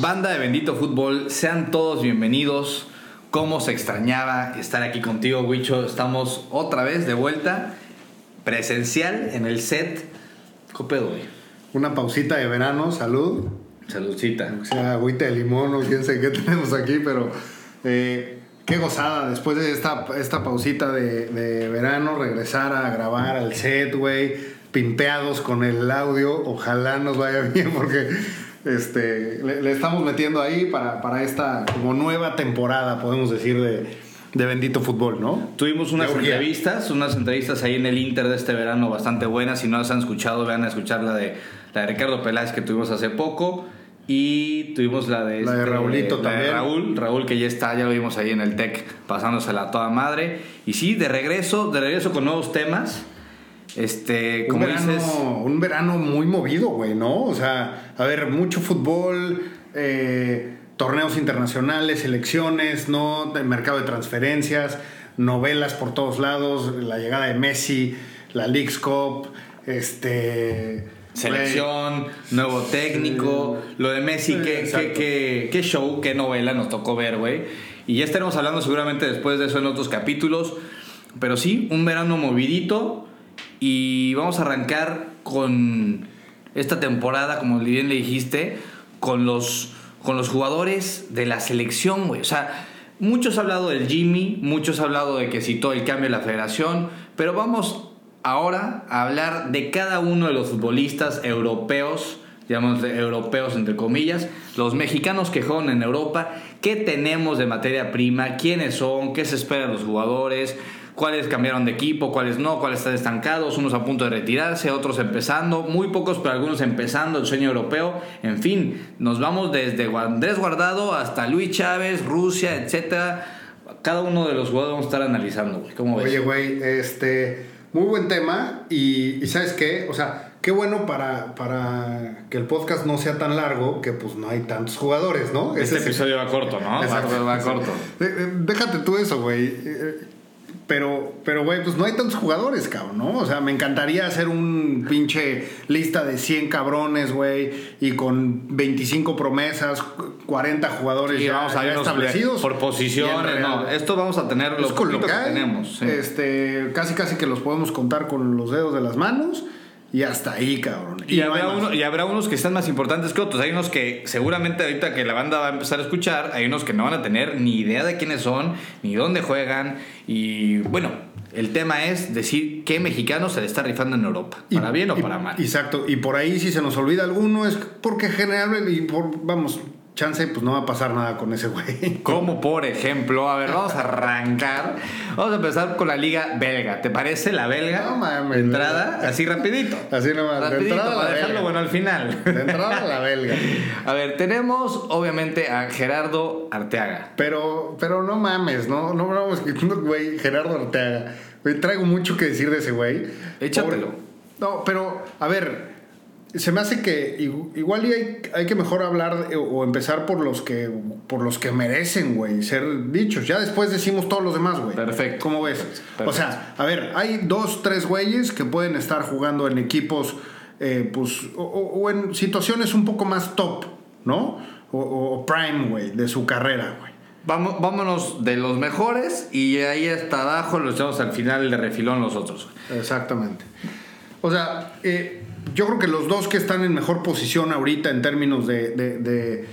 Banda de Bendito Fútbol, sean todos bienvenidos. Cómo se extrañaba estar aquí contigo, Wicho. Estamos otra vez de vuelta, presencial en el set. ¿Qué pedo, güey? Una pausita de verano, salud. Saludcita. O sea, agüita de limón o quién sé qué tenemos aquí, pero eh, qué gozada después de esta, esta pausita de, de verano, regresar a grabar al set, güey, pimpeados con el audio. Ojalá nos vaya bien porque este, le, le estamos metiendo ahí para, para esta como nueva temporada, podemos decir, de, de Bendito Fútbol, ¿no? Tuvimos unas De entrevistas, unas entrevistas ahí en el Inter de este verano bastante buenas. Si no las han escuchado, vean a escuchar la de, la de Ricardo Peláez que tuvimos hace poco. Y tuvimos la de, La de Raulito la de también. Raúl, Raúl que ya está, ya lo vimos ahí en el TEC pasándosela a toda madre. Y sí, de regreso, de regreso con nuevos temas. Este, Un como verano, dices, un verano muy movido, güey, ¿no? O sea, a ver, mucho fútbol, eh, torneos internacionales, elecciones, ¿no? El mercado de transferencias, novelas por todos lados, la llegada de Messi, la Leagues Cup, este... selección, nuevo técnico, lo de Messi, Sí, qué, qué, qué- qué show, qué novela nos tocó ver, güey. Y ya estaremos hablando seguramente después de eso en otros capítulos. Pero sí, un verano movidito. Y vamos a arrancar con esta temporada, como bien le dijiste, con los, con los jugadores de la selección, güey. O sea, muchos han hablado del Jimmy, muchos han hablado de que citó el cambio de la federación, pero vamos ahora a hablar de cada uno de los futbolistas europeos, digamos europeos entre comillas, los mexicanos que juegan en Europa, qué tenemos de materia prima, quiénes son, qué se espera de los jugadores, cuáles cambiaron de equipo, cuáles no, cuáles están estancados, unos a punto de retirarse, otros empezando, muy pocos, pero algunos empezando el sueño europeo. En fin, nos vamos desde Andrés Guardado hasta Luis Chávez, Rusia, etcétera. Cada uno de los jugadores vamos a estar analizando, güey. ¿Cómo ves? Oye, güey, este, muy buen tema y, y ¿sabes qué? O sea, qué bueno para, para que el podcast no sea tan largo que pues no hay tantos jugadores, ¿no? este Ese es- episodio va corto, ¿no? Va, Exacto. va corto. Eh, eh, Déjate tú eso, güey. Pero, pero, güey, pues no hay tantos jugadores, cabrón, ¿no? O sea, me encantaría hacer un pinche lista de 100 cabrones, güey, y con 25 promesas, 40 jugadores ya, vamos a ya establecidos. por posiciones, no. Esto vamos a tener pues lo que tenemos. sí. este, casi casi que los podemos contar con los dedos de las manos y hasta ahí, cabrón. Y, habrá uno- y habrá unos que están más importantes que otros. Hay unos que seguramente ahorita que la banda va a empezar a escuchar, hay unos que no van a tener ni idea de quiénes son, ni dónde juegan. Y bueno, el tema es decir qué mexicano se le está rifando en Europa, Y- para bien o para mal. Exacto. Y por ahí, si se nos olvida alguno, es porque generalmente, y por, vamos, chance, pues no va a pasar nada con ese güey. Como por ejemplo, a ver, vamos a arrancar. Vamos a empezar con la liga belga. ¿Te parece la belga? No mames, De entrada, así rapidito. Así nomás, de Rapidito, para la dejarlo belga. bueno al final. De entrada la belga. A ver, tenemos obviamente a Gerardo Arteaga. Pero, pero no mames, no, no vamos güey, Gerardo Ortega. Güey, traigo mucho que decir de ese güey. Échatelo. Por- No, pero, a ver, se me hace que igu- igual y hay, hay que mejor hablar de- o empezar por los que por los que merecen, güey, ser dichos. Ya después decimos todos los demás, güey. Perfecto. ¿Cómo ves? Perfecto. O sea, a ver, hay dos, tres güeyes que pueden estar jugando en equipos, eh, pues, o, o- o en situaciones un poco más top, ¿no? O, o prime, güey, de su carrera, güey. Vamos, vámonos de los mejores y ahí hasta abajo los echamos al final de refilón los otros. Exactamente. O sea, eh, yo creo que los dos que están en mejor posición ahorita en términos de, de, de,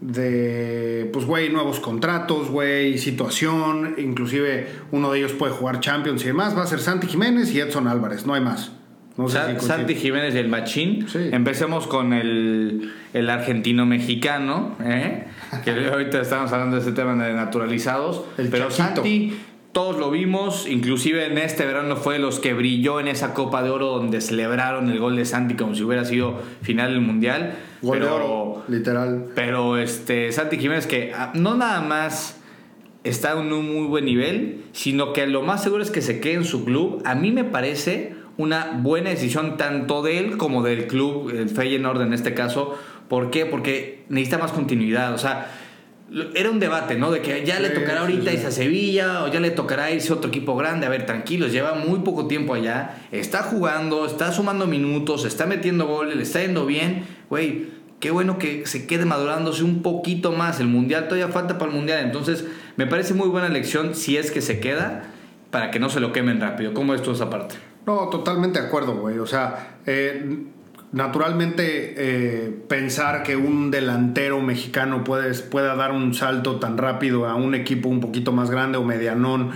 de, pues, güey, nuevos contratos, güey, situación, inclusive uno de ellos puede jugar Champions y demás, va a ser Santi Jiménez y Edson Álvarez, no hay más. No sé Sa- si coincide. Santi Jiménez y el Machín. Sí. Empecemos con el, el argentino-mexicano, ¿eh? que ahorita estamos hablando de ese tema de naturalizados. El pero Chaquito. Santi, todos lo vimos, inclusive en este verano fue de los que brilló en esa Copa de Oro donde celebraron el gol de Santi como si hubiera sido final del Mundial. Gol de pero, oro, literal. Pero este, Santi Jiménez que ah, no nada más está en un muy buen nivel, sino que lo más seguro es que se quede en su club. A mí me parece una buena decisión tanto de él como del club, el Feyenoord en este caso. ¿Por qué? Porque necesita más continuidad. O sea, era un debate, ¿no? De que ya le tocará ahorita irse a Sevilla o ya le tocará irse a otro equipo grande. A ver, tranquilos, lleva muy poco tiempo allá. Está jugando, está sumando minutos, está metiendo goles, le está yendo bien. Güey, qué bueno que se quede madurándose un poquito más. El mundial todavía falta para el mundial, entonces me parece muy buena elección si es que se queda para que no se lo quemen rápido. ¿Cómo es tú esa parte? No, totalmente de acuerdo, güey. O sea, eh, naturalmente eh, pensar que un delantero mexicano pueda dar un salto tan rápido a un equipo un poquito más grande o medianón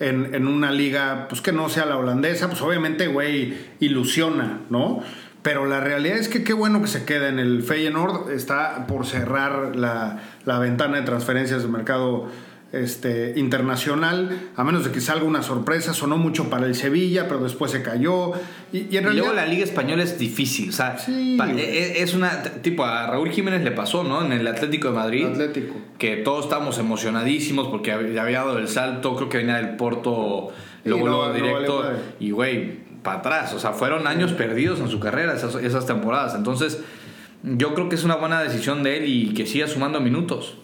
en, en una liga, pues que no sea la holandesa, pues obviamente, güey, ilusiona, ¿no? Pero la realidad es que qué bueno que se queda en el Feyenoord. Está por cerrar la, la ventana de transferencias del mercado este, internacional, a menos de que salga una sorpresa. Sonó mucho para el Sevilla, pero después se cayó. Y, en realidad, luego la Liga Española es difícil. O sea, e, e, es una. Tipo, a Raúl Jiménez le pasó, ¿no? En el Atlético de Madrid. Atlético. Que todos estábamos emocionadísimos porque había dado el salto. Creo que venía del Porto, luego, directo. y, güey para atrás. O sea, fueron años perdidos en su carrera esas, esas temporadas. Entonces, yo creo que es una buena decisión de él y que siga sumando minutos.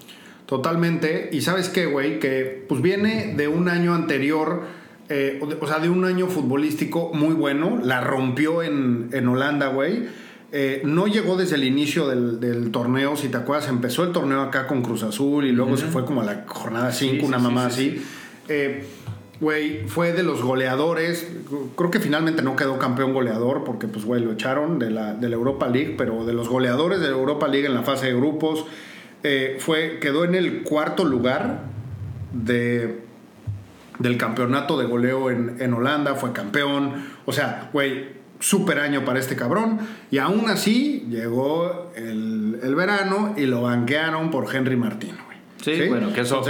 Totalmente. Y sabes qué, güey, que pues viene de un año anterior, eh, o sea, de un año futbolístico muy bueno. La rompió en, en Holanda, güey. Eh, no llegó desde el inicio del, torneo, si te acuerdas, empezó el torneo acá con Cruz Azul y luego se fue como a la jornada 5, una mamá así. Eh, Güey, fue de los goleadores. Creo que finalmente no quedó campeón goleador porque, pues, güey, lo echaron de la, de la Europa League, pero de los goleadores de la Europa League en la fase de grupos, eh, fue, quedó en el cuarto lugar de, del campeonato de goleo en, Holanda, fue campeón. O sea, güey, súper año para este cabrón. Y aún así llegó el, el verano y lo banquearon por Henry Martín. Sí, bueno, que eso,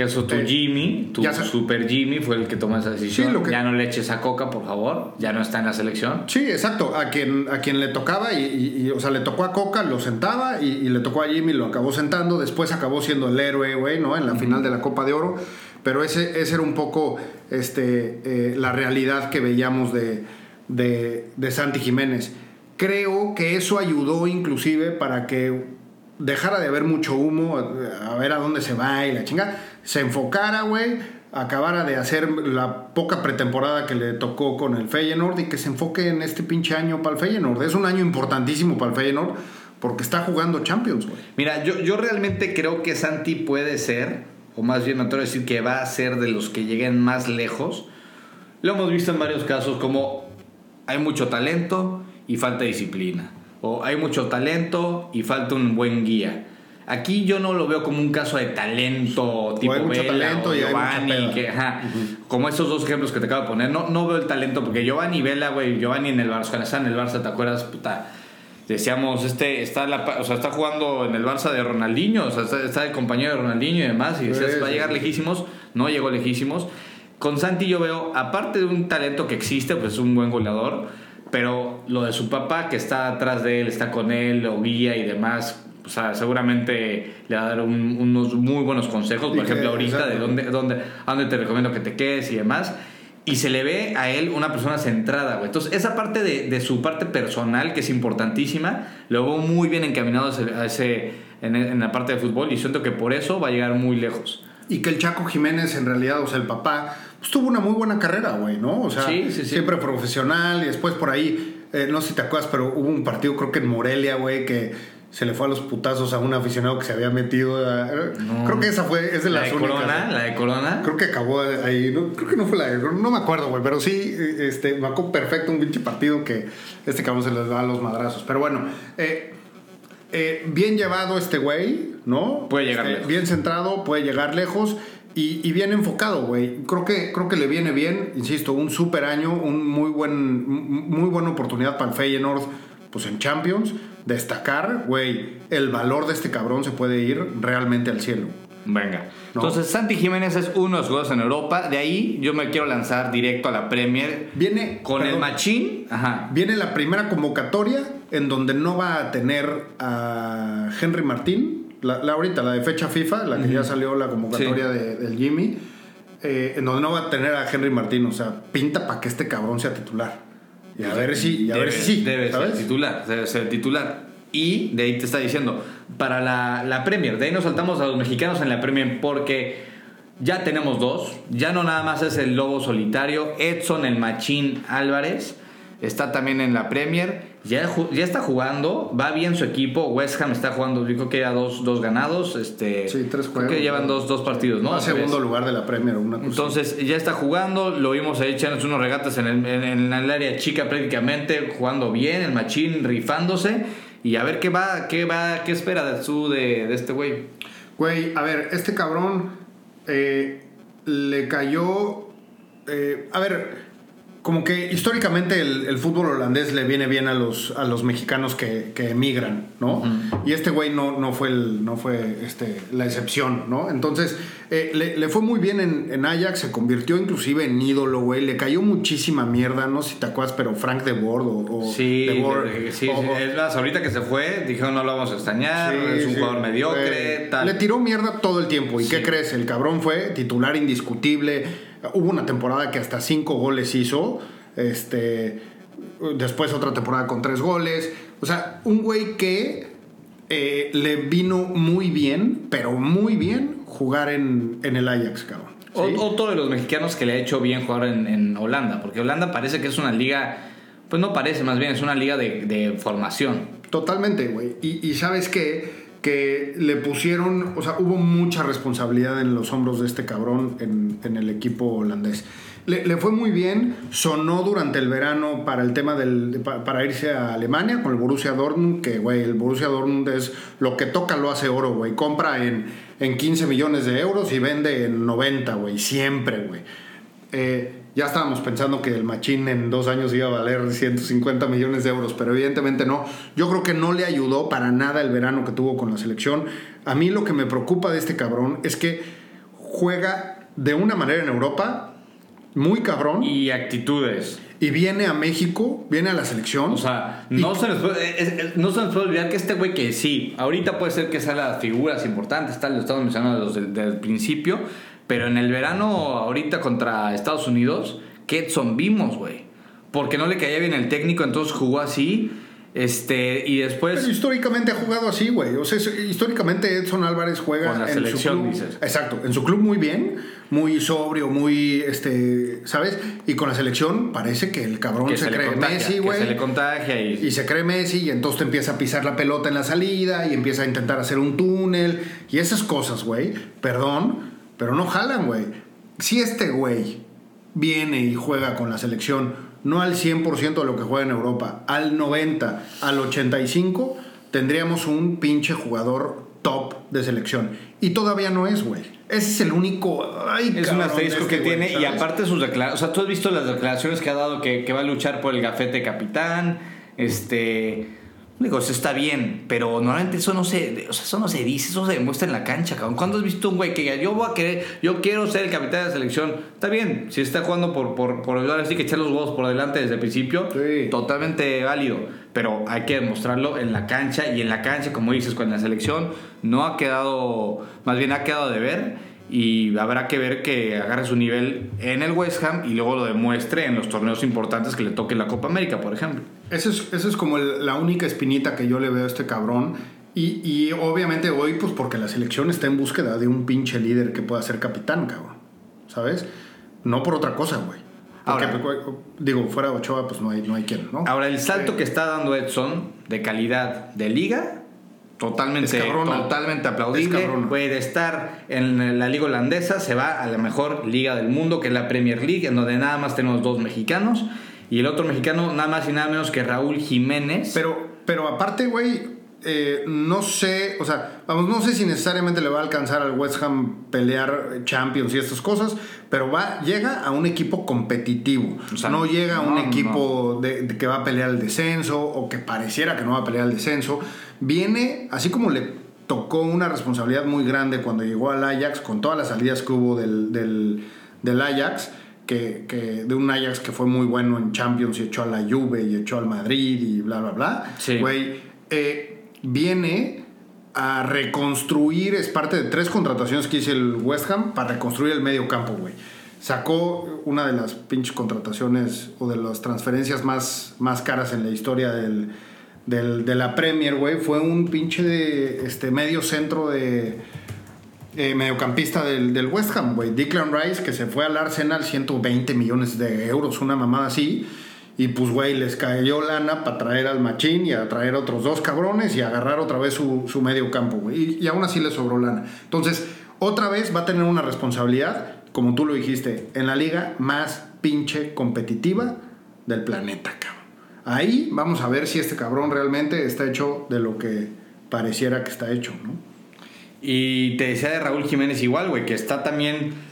que eso tu Jimmy, tu super Jimmy fue el que tomó esa decisión. Ya no le eches a Coca, por favor, ya no está en la selección. Sí, exacto, a quien, a quien le tocaba, y, o sea, le tocó a Coca, lo sentaba, y, le tocó a Jimmy, lo acabó sentando, después acabó siendo el héroe, güey, ¿no? En la final de la Copa de Oro, pero ese, ese era un poco este, eh, la realidad que veíamos de, de, de Santi Jiménez. Creo que eso ayudó inclusive para que dejara de haber mucho humo, a ver a dónde se va y la chinga, se enfocara, güey, acabara de hacer la poca pretemporada que le tocó con el Feyenoord y que se enfoque en este pinche año para el Feyenoord. Es un año importantísimo para el Feyenoord porque está jugando Champions, güey. Mira, yo, yo realmente creo que Santi puede ser, o más bien me atrevo a decir que va a ser de los que lleguen más lejos. Lo hemos visto en varios casos como hay mucho talento y falta disciplina o hay mucho talento y falta un buen guía. Aquí yo no lo veo como un caso de talento tipo hay mucho talento y Giovanni, que, como esos dos ejemplos que te acabo de poner. No, no veo el talento porque Giovanni Vela, güey, Giovanni en el Barça, cuando está en el Barça, ¿te acuerdas? Puta, decíamos, este está, la, o sea, está jugando en el Barça de Ronaldinho, o sea, está, está el compañero de Ronaldinho y demás, y decías, va a llegar lejísimos, no llegó lejísimos. Con Santi yo veo, aparte de un talento que existe, pues es un buen goleador, pero lo de su papá que está atrás de él, está con él, lo guía y demás, o sea, seguramente le va a dar unos muy buenos consejos, por ejemplo, ahorita de dónde, dónde, a dónde te recomiendo que te quedes y demás. Y se le ve a él una persona centrada, güey. Entonces, esa parte de, de, su parte personal, que es importantísima, lo veo muy bien encaminado a ese, en, en la parte de fútbol y siento que por eso va a llegar muy lejos. Y que el Chaco Jiménez, en realidad, o sea, el papá, pues tuvo una muy buena carrera, güey, ¿no? O sea, siempre profesional y después por ahí, eh, no sé si te acuerdas, pero hubo un partido, creo que en Morelia, güey, que se le fue a los putazos a un aficionado que se había metido. Creo que esa fue, es de las ¿La de Corona? ¿La de Corona? Creo que acabó ahí. creo que no fue la de No me acuerdo, güey. Pero sí, este, me acuerdo perfecto un pinche partido que este cabrón se les da a los madrazos. Pero bueno, eh, eh, bien llevado este güey, ¿no? Puede llegar este, lejos. Bien centrado, puede llegar lejos. Y, bien enfocado, güey. Creo que, creo que le viene bien, insisto, un super año, un muy buen, muy buena oportunidad para el Feyenoord, pues en Champions, destacar, güey, el valor de este cabrón se puede ir realmente al cielo. Venga. Entonces, Santi Jiménez es uno de los jugadores en Europa. De ahí yo me quiero lanzar directo a la Premier. Viene. Con el Machín. Ajá. Viene la primera convocatoria en donde no va a tener a Henry Martín la, ahorita, la de fecha FIFA, la que ya salió la convocatoria de, del Jimmy, eh, en donde no va a tener a Henry Martín, o sea, pinta para que este cabrón sea titular. Y a ver si, a ver si sí. Debe ser titular, debe ser titular. Y de ahí te está diciendo, para la, la Premier, de ahí nos saltamos a los mexicanos en la Premier porque ya tenemos dos, ya no nada más es el lobo solitario, Edson el Machín Álvarez está también en la Premier, ya, ya está jugando, va bien su equipo, West Ham está jugando, yo creo que ya dos, dos ganados, este, Sí, tres creo juegos. que llevan dos, dos partidos, ¿no? A segundo lugar de la Premier, una. Entonces ya está jugando, lo vimos ahí echándose unos regates en el, en, en el área chica prácticamente, jugando bien, el machín rifándose y a ver qué va, qué va, qué espera de su de, de este güey. Güey, a ver, este cabrón eh, le cayó. eh, a ver, como que históricamente el, el fútbol holandés le viene bien a los, a los mexicanos que, que emigran, ¿no? Y este güey no, no fue, el, no fue este, la excepción, ¿no? Entonces, eh, le, le fue muy bien en, en Ajax, se convirtió inclusive en ídolo, güey. Le cayó muchísima mierda, no sé si te acuerdas, pero Frank de Boer o, o Sí, De Boer, sí, o- sí, o- es más, ahorita que se fue, dijeron no lo vamos a extrañar, Sí, es un jugador mediocre, Eh, tal. Le tiró mierda todo el tiempo. ¿Y qué crees? El cabrón fue titular indiscutible. Hubo una temporada que hasta cinco goles hizo. Este. Después otra temporada con tres goles. O sea, un güey que eh, le vino muy bien, pero muy bien, jugar en, en el Ajax, cabrón. Otro de los mexicanos que le ha hecho bien jugar en, en Holanda, porque Holanda parece que es una liga, pues no parece, más bien es una liga de, de formación. Totalmente, güey. Y, y sabes qué? Que le pusieron, o sea, hubo mucha responsabilidad en los hombros de este cabrón en, el equipo holandés. Le, le fue muy bien, sonó durante el verano para el tema del, de- pa- para irse a Alemania con el Borussia Dortmund, que, güey, el Borussia Dortmund es lo que toca lo hace oro, güey. Compra en, en 15 millones de euros y vende en 90, güey, siempre, güey. Eh, ya estábamos pensando que el machín en dos años iba a valer 150 millones de euros, pero evidentemente no. Yo creo que no le ayudó para nada el verano que tuvo con la selección. A mí lo que me preocupa de este cabrón es que juega de una manera en Europa muy cabrón y, Y actitudes. viene a México, viene a la selección. O sea, no se, nos puede, no se nos puede olvidar que este güey que sí, ahorita puede ser que sea las figuras importantes, tal, lo estamos mencionando desde el principio, pero en el verano, ahorita contra Estados Unidos, ¿qué Edson vimos, güey? Porque no le caía bien el técnico, entonces jugó así, este, y después... Pero históricamente ha jugado así, güey. O sea, históricamente Edson Álvarez juega Con la en selección, su club. dices. Exacto, en su club muy bien, muy sobrio, muy este, ¿sabes? Y con la selección parece que el cabrón que se, se, cree contagia, Messi, güey. se le contagia y... Y se cree Messi y entonces te empieza a pisar la pelota en la salida y empieza a intentar hacer un túnel y esas cosas, güey. Perdón, pero no jalan, güey. Si este güey viene y juega con la selección no al 100% de lo que juega en Europa, al 90, al 85, tendríamos un pinche jugador top de selección. Y todavía no es, güey. Ese es el único... ay, Es un asterisco que este güey, tiene y aparte sus declaraciones, o sea, tú has visto las declaraciones que ha dado que, que va a luchar por el gafete capitán, este, digo, eso está bien, pero normalmente eso no se, o sea, eso no se dice, eso se demuestra en la cancha, cabrón. ¿Cuándo has visto un güey que diga, yo voy a querer, yo quiero ser el capitán de la selección? Está bien, si está jugando por, por, por ahora sí que echar los huevos por delante desde el principio, Sí. totalmente válido, pero hay que demostrarlo en la cancha y en la cancha, como dices, con la selección no ha quedado, más bien ha quedado de ver y habrá que ver que agarre su nivel en el West Ham y luego lo demuestre en los torneos importantes que le toque la Copa América, por ejemplo. Esa es, esa es como el- la única espinita que yo le veo a este cabrón. Y, y obviamente hoy, pues porque la selección está en búsqueda de un pinche líder que pueda ser capitán, cabrón. ¿Sabes? No por otra cosa, güey. Porque, Ahora- pues, digo, fuera de Ochoa, pues no hay, no hay quien, ¿no? Ahora, el salto que está dando Edson de calidad de liga, totalmente, Es cabrona. totalmente aplaudible. Puede estar en la liga holandesa, se va a la mejor liga del mundo, que es la Premier League, en donde nada más tenemos dos mexicanos. Y el otro mexicano, nada más y nada menos que Raúl Jiménez. Pero, pero aparte, güey, eh, no sé, o sea, vamos, no sé si necesariamente le va a alcanzar al West Ham pelear Champions y estas cosas, pero va, llega a un equipo competitivo. O sea, no llega a un no, equipo de, de que va a pelear el descenso o que pareciera que no va a pelear el descenso. Viene, así como le tocó una responsabilidad muy grande cuando llegó al Ajax, con todas las salidas que hubo del, del, del Ajax, que, que- de un Ajax que fue muy bueno en Champions y echó a la Juve y echó al Madrid y bla, bla, bla. Sí. Güey, eh, viene a reconstruir, es parte de tres contrataciones que hizo el West Ham para reconstruir el medio campo, güey. Sacó una de las pinches contrataciones o de las transferencias más, más caras en la historia del, del- de la Premier, güey. Fue un pinche de, este, medio centro de eh, mediocampista del, del West Ham, güey. Declan Rice, que se fue al Arsenal 120 millones de euros, una mamada así. Y pues, güey, les cayó lana para traer al machín y a traer otros dos cabrones y agarrar otra vez su, su medio campo, güey. Y, y aún así le sobró lana. Entonces, otra vez va a tener una responsabilidad, como tú lo dijiste, en la liga más pinche competitiva del planeta, cabrón. Ahí vamos a ver si este cabrón realmente está hecho de lo que pareciera que está hecho, ¿no? Y te decía de Raúl Jiménez igual, güey, que está también...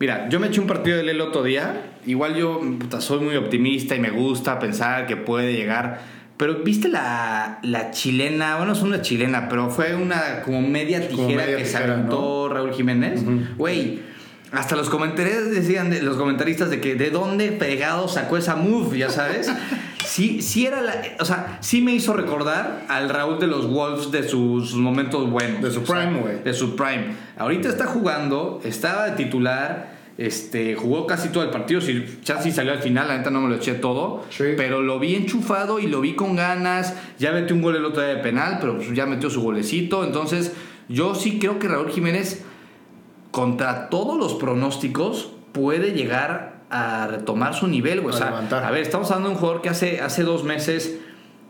Mira, yo me eché un partido de él el otro día. Igual yo puta, soy muy optimista y me gusta pensar que puede llegar. Pero viste la, la chilena, bueno, es una chilena, pero fue una como media Como tijera media que se tijera, aventó Raúl Jiménez. Güey, hasta los comentarios decían, de, los comentaristas, de que de dónde pegado sacó esa move, ya sabes. Sí, sí era la. O sea, sí me hizo recordar al Raúl de los Wolves de sus, momentos buenos. De su prime, güey. de su prime. Ahorita está jugando, estaba de titular, este, jugó casi todo el partido. Si Chelsea salió al final, la neta no me lo eché todo. Sí. Pero lo vi enchufado y lo vi con ganas. Ya metió un gol el otro día de penal, pero pues ya metió su golecito. Entonces, yo sí creo que Raúl Jiménez, contra todos los pronósticos, puede llegar a retomar su nivel, güey. O A sea, a ver, estamos hablando de un jugador que hace, hace dos meses.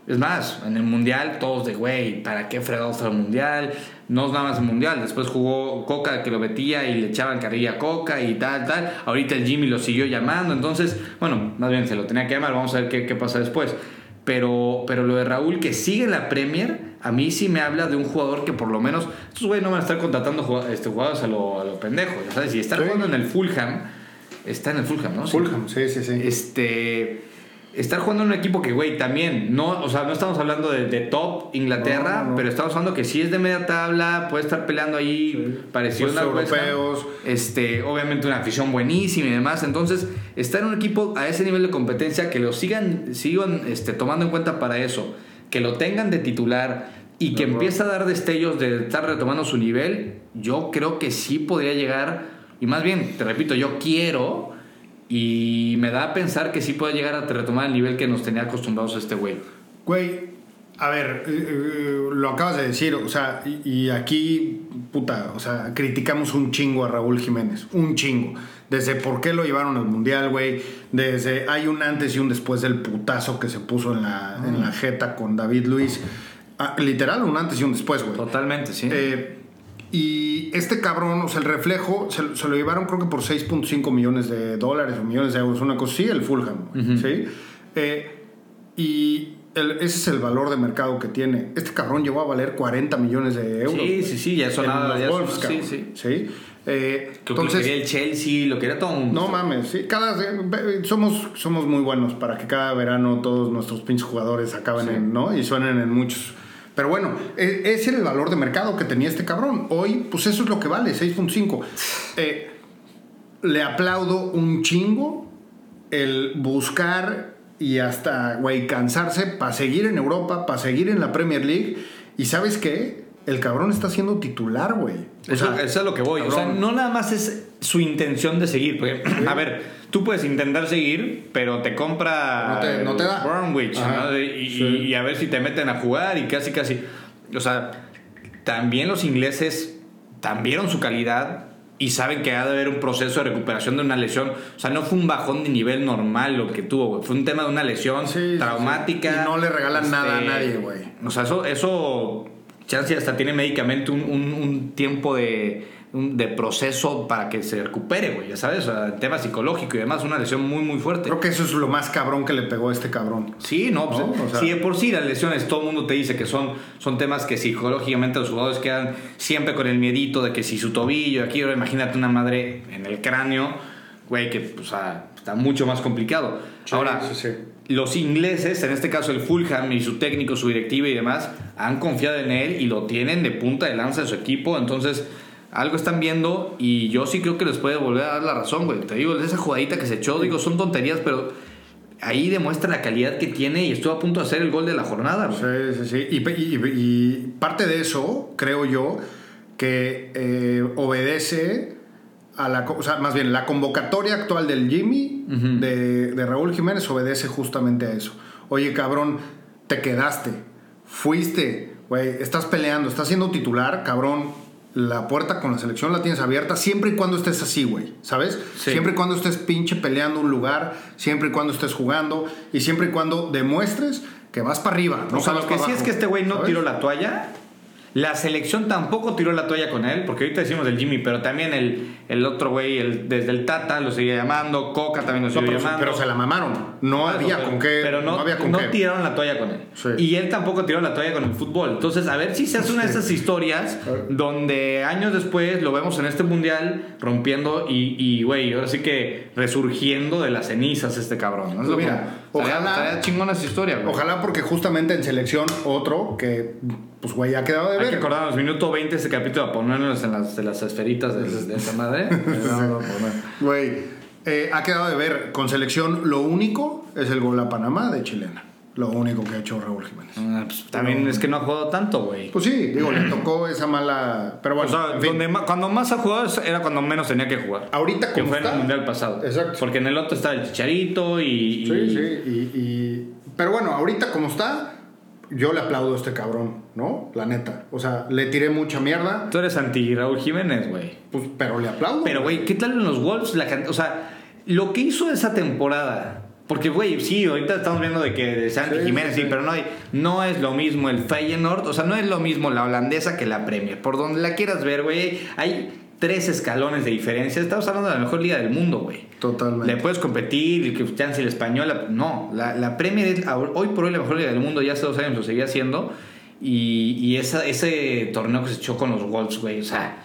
Es más, en el Mundial todos de, güey, ¿para qué fregados está el Mundial? No es nada más el Mundial. Después jugó Coca que lo metía y le echaban carrilla a Coca y tal, tal. Ahorita el Jimmy lo siguió llamando. Entonces, bueno, más bien se lo tenía que llamar. Vamos a ver qué, qué pasa después. Pero, pero lo de Raúl que sigue en la Premier, a mí sí me habla de un jugador que por lo menos... Estos güey no van a estar contratando jugad- este, jugadores a lo, a lo pendejo, ya ¿sabes? Y estar Sí. jugando en el Fulham... Está en el Fulham, ¿no? Fulham, sí, sí, sí. Este. Estar jugando en un equipo que, güey, también, no, o sea, no estamos hablando de, de top Inglaterra, No, no, no. pero estamos hablando que sí es de media tabla, puede estar peleando ahí, Sí. parecido a europeos. Este, obviamente una afición buenísima y demás. Entonces, estar en un equipo a ese nivel de competencia, que lo sigan, sigan este, tomando en cuenta para eso, que lo tengan de titular y que empiece a dar destellos de estar retomando su nivel, yo creo que sí podría llegar, y más bien, te repito, yo quiero y me da a pensar que sí puede llegar a retomar el nivel que nos tenía acostumbrados este güey. Güey, a ver, eh, eh, lo acabas de decir, o sea, y, y aquí, puta, o sea, criticamos un chingo a Raúl Jiménez, un chingo. Desde por qué lo llevaron al mundial, güey. Desde hay un antes y un después del putazo que se puso en la, en la jeta con David Luis. Ah, literal, un antes y un después, güey. Totalmente, sí. Eh, y este cabrón, o sea, el reflejo, se, se lo llevaron creo que por 6.5 millones de dólares o millones de euros, una cosa así, el Fulham, ¿sí? Eh, y el- ese es el valor de mercado que tiene. Este cabrón llegó a valer 40 millones de euros. Sí, sí, sí, ya sonaba, sí, cabrón, sí. Eh, que lo entonces, quería el Chelsea, lo quería todo el mundo. no mames, sí, cada, ve- somos, somos muy buenos para que cada verano todos nuestros pinches jugadores acaben Sí. en, ¿no? Y suenen en muchos. Pero bueno, e- ese era el valor de mercado que tenía este cabrón. Hoy, pues eso es lo que vale, 6.5. Eh, le aplaudo un chingo el buscar y hasta, güey, cansarse para seguir en Europa, para seguir en la Premier League. ¿Y sabes qué? El cabrón está siendo titular, güey. Eso, sea, eso es lo que voy. O sea, no nada más es su intención de seguir. Porque, a ver, tú puedes intentar seguir, pero te compra No te- no te da. Bromwich, Ajá, ¿no? Y, y- sí. y a ver si te meten a jugar y casi, casi. O sea, también los ingleses también su calidad y saben que ha de haber un proceso de recuperación de una lesión. O sea, no fue un bajón de nivel normal lo que tuvo, güey. Fue un tema de una lesión Sí, traumática. Y no le regalan nada a nadie, güey. O sea, eso, eso chance hasta tiene médicamente un, un- un tiempo de, un- de proceso para que se recupere, güey, ya sabes, o sea, tema psicológico y demás, una lesión muy, muy fuerte. Creo que eso es lo más cabrón que le pegó a este cabrón. Sí, no, pues, ¿No? O sea- si de por sí las lesiones, todo el mundo te dice que son, son temas que psicológicamente los jugadores quedan siempre con el miedito de que si su tobillo, aquí ahora imagínate una madre en el cráneo, güey, que o sea, está mucho más complicado. Sí, ahora, sí, sí. Los ingleses, en este caso el Fulham y su técnico, su directiva y demás, han confiado en él y lo tienen de punta de lanza en su equipo, entonces algo están viendo y yo sí creo que les puede volver a dar la razón, güey. Te digo, esa jugadita que se echó, digo, son tonterías, pero ahí demuestra la calidad que tiene y estuvo a punto de hacer el gol de la jornada. güey. Sí, sí, sí. Y, y- y parte de eso, creo yo, que eh, obedece a la... O sea, más bien, la convocatoria actual del Jimmy, de, de Raúl Jiménez, obedece justamente a eso. Oye, cabrón, te quedaste, fuiste, güey, estás peleando, estás siendo titular, cabrón, la puerta con la selección la tienes abierta siempre y cuando estés así, güey, ¿sabes? Sí. Siempre y cuando estés pinche peleando un lugar, siempre y cuando estés jugando y siempre y cuando demuestres que vas para arriba, no o sea, lo que sí es que este güey no ¿sabes? tiró la toalla. La selección tampoco tiró la toalla con él, porque ahorita decimos del Jimmy, pero también el, el otro güey, el, desde el Tata lo seguía llamando, Coca también lo No, seguía pero, llamando. pero se la mamaron. No Claro, había pero- con qué. Pero no, había con no qué. tiraron la toalla con él. Sí. Y él tampoco tiró la toalla con el fútbol. Entonces, a ver si se hace una de esas historias donde años después lo vemos en este mundial rompiendo y, y, güey, ahora sí que resurgiendo de las cenizas este cabrón. ¿no? Es lo Mira, ojalá- estaría chingona esa historia, güey. Ojalá porque justamente en selección otro que pues güey ha quedado de Hay ver. que acordarnos, minuto 20 este capítulo a ponernos en las, en las esferitas de, de esa madre. Güey, eh, ha quedado de ver con selección lo único es el gol a Panamá de chilena. Lo único que ha hecho Raúl Jiménez. Ah, pues, también es que no ha jugado tanto, güey. Pues sí, digo, le tocó esa mala. Pero O bueno, sea, en fin. donde ma- cuando más ha jugado era cuando menos tenía que jugar. ahorita Que como fue en está. el mundial pasado. Exacto. Porque en el otro estaba el Chicharito y. y- Sí, sí. Y, y- Pero bueno, ahorita como está, yo le aplaudo a este cabrón, ¿no? La neta. O sea, le tiré mucha mierda, Tú eres anti Raúl Jiménez, güey. pues, pero le aplaudo. Pero, güey, ¿qué tal en los Wolves? La can- o sea, lo que hizo esa temporada. Porque, güey, sí, ahorita estamos viendo de que de Santi Sí, Jiménez, sí, sí. pero no, hay, no es lo mismo el Feyenoord, o sea, no es lo mismo la holandesa que la Premier. Por donde la quieras ver, güey, hay tres escalones de diferencia. Estamos hablando de la mejor liga del mundo, güey. Totalmente. Le puedes competir, que chance el español. No, la, la Premier es hoy por hoy la mejor liga del mundo, ya hace dos años lo seguía haciendo. Y, y esa, ese torneo que se echó con los Wolves, güey, o sea.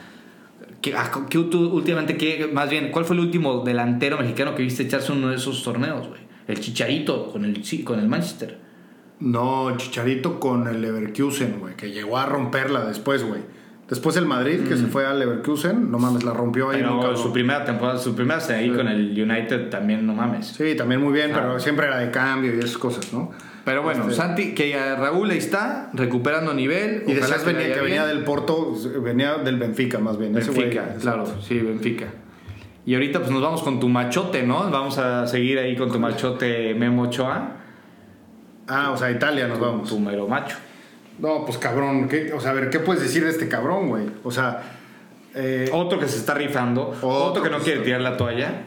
¿qué, ah, tú últimamente, qué, más bien, ¿cuál fue el último delantero mexicano que viste echarse uno de esos torneos, güey? El Chicharito con el, sí, con el Manchester. No, Chicharito con el Leverkusen, güey, que llegó a romperla después, güey. Después el Madrid, que se fue al Leverkusen, no mames, la rompió ahí. Pero su primera temporada, su primera ahí con el United también, no mames. Sí, también muy bien, Ah. pero siempre era de cambio y esas cosas, ¿no? Pero bueno, Este- Santi, que Raúl ahí está, recuperando nivel. Y le venía, que venía bien. del Porto, venía del Benfica más bien. ese güey. Benfica, claro, sí, Benfica. Y ahorita pues nos vamos con tu machote, ¿no? Vamos a seguir ahí con tu machote Memo Ochoa, Ah, o sea, Italia nos vamos. tu mero macho. No, pues cabrón, ¿qué- o sea, a ver, ¿qué puedes decir de este cabrón, güey? O sea, eh, Otro que se está rifando, otro, que no quiere tirar la toalla,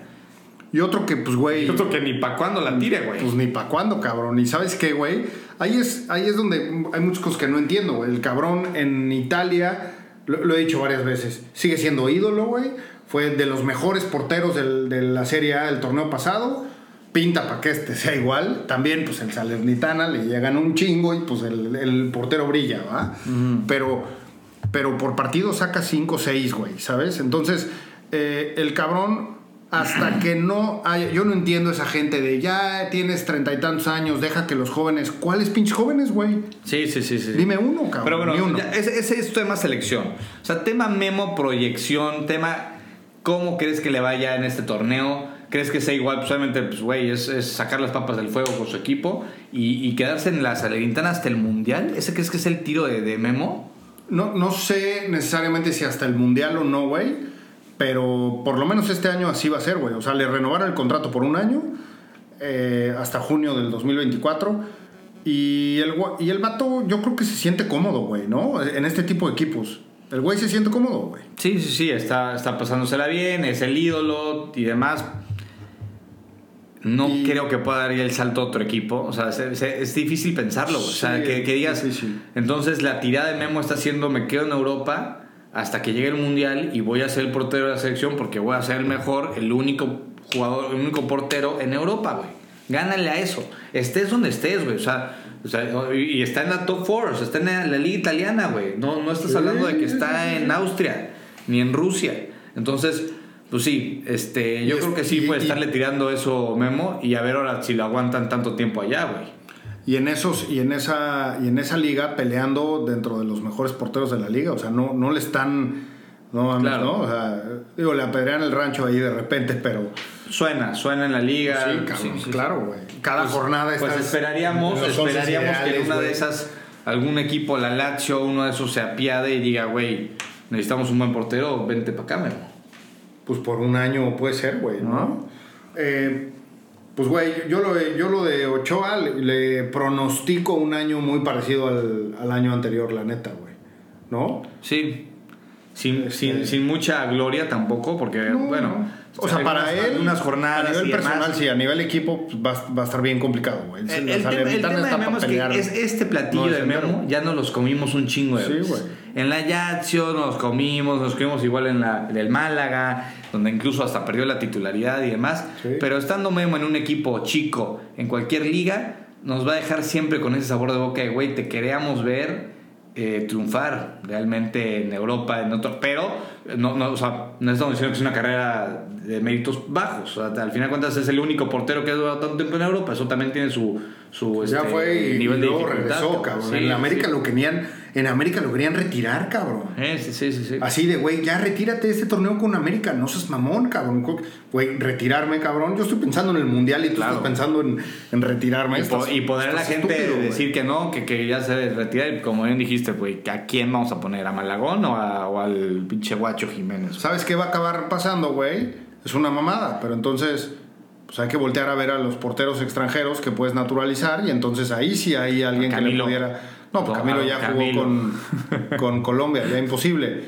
y otro que, pues, güey, y otro que ni pa' cuándo la tire, güey. pues ni pa' cuándo, cabrón. Y sabes qué, güey, ahí es, ahí es donde hay muchas cosas que no entiendo, güey. El cabrón en Italia, lo, lo he dicho varias veces, sigue siendo ídolo, güey. Fue de los mejores porteros del- de la Serie A del torneo pasado. Pinta para que este sea igual. También, pues el Salernitana le llegan un chingo y pues el, el portero brilla, ¿va? Pero, pero por partido saca 5 o 6, güey, ¿sabes? Entonces, eh, el cabrón, hasta que no haya. Yo no entiendo esa gente de ya tienes treinta y tantos años, deja que los jóvenes. ¿Cuáles pinches jóvenes, güey? Sí, sí, sí, sí. Dime uno, cabrón. Pero bueno, ni uno. ya, ese, ese es tema selección. O sea, tema memo, proyección, tema cómo crees que le vaya en este torneo. ¿Crees que sea igual? Pues obviamente, pues güey, es, sacar las papas del fuego con su equipo y, quedarse en la Salernitana hasta el Mundial. ¿Ese crees que es el tiro de, Memo? No, no sé necesariamente si hasta el mundial o no, güey. Pero por lo menos este año así va a ser, güey. O sea, le renovaron el contrato por un año. eh, hasta junio del 2024. Y el, y el vato, yo creo que se siente cómodo, güey, ¿no? En este tipo de equipos. El güey se siente cómodo, güey. Sí, sí, sí, está, está pasándosela bien, es el ídolo y demás. No Y- creo que pueda dar el salto a otro equipo. O sea, se- se- es difícil pensarlo. güey. o sea, Sí, que, que digas. difícil. Entonces, la tirada de Memo está haciendo: me quedo en Europa hasta que llegue el mundial y voy a ser el portero de la selección porque voy a ser el mejor, el único jugador, el único portero en Europa, güey. Gánale a eso. Estés donde estés, güey. O sea, o sea, y está en la top 4, o sea, está en la, la liga italiana, güey. No, no estás hablando de que está en Austria ni en Rusia. Entonces, pues sí, este, yo creo que sí puede y- estarle tirando eso Memo y a ver ahora si lo aguantan tanto tiempo allá, güey. Y en esos, y en esa, y en esa liga peleando dentro de los mejores porteros de la liga. O sea, no, no le están. No, mames, Claro. ¿no? O sea, digo, le apedrean el rancho ahí de repente, pero. Suena, suena en la liga. Sí, cabrón, Sí, sí, sí. claro, güey. Cada Pues- jornada Pues estás esperaríamos, esperaríamos que en una de güey. esas, algún equipo, la Lazio, uno de esos se apiade y diga, güey, necesitamos un buen portero, vente para acá, Memo. Pues por un año puede ser, güey, ¿no? Eh, pues, güey, yo lo, de- yo lo de Ochoa le, le pronostico un año muy parecido al, al año anterior, la neta, güey. ¿No? Sí. Sin, Este- sin, sin mucha gloria tampoco, porque, No, bueno, no. o sea, para algunas- él, algunas jornadas a nivel y demás. personal, sí, a nivel equipo pues, va, va a estar bien complicado, güey. El, el tema, el tema de Memo es que es este platillo no de Memo ya nos los comimos un chingo de Sí, veces. güey. En la Lazio nos comimos, nos comimos igual en la del Málaga, donde incluso hasta perdió la titularidad y demás. Sí. Pero estando Memo en un equipo chico, en cualquier liga, nos va a dejar siempre con ese sabor de boca de, güey, te queríamos ver eh, triunfar realmente en Europa, en otro, pero no, no, o sea, no estamos diciendo que es una carrera de méritos bajos. O sea, al final de cuentas es el único portero que ha durado tanto tiempo en Europa. Eso también tiene su, su Ya este, fue y nivel de luego regresó, cabrón. Sí, en América sí. lo querían, en América lo querían retirar, cabrón. Eh, sí, sí, sí, sí. Así de, güey, ya retírate de este torneo con América, no seas mamón, cabrón. Güey, retirarme, cabrón. Yo estoy pensando en el mundial y tú Claro. estás pensando en, en retirarme. Y, po- Estás- y poder a la gente estúpido, decir que no, que, que ya se debe retirar. Y como bien dijiste, güey, ¿a quién vamos a poner? ¿A Malagón o, a- o al pinche guacho Jiménez? ¿Sabes qué va a acabar pasando, güey? Es una mamada, pero entonces pues hay que voltear a ver a los porteros extranjeros que puedes naturalizar y entonces ahí sí hay alguien que le pudiera... No, pues Camilo ya Camilo. jugó con, con Colombia, ya imposible.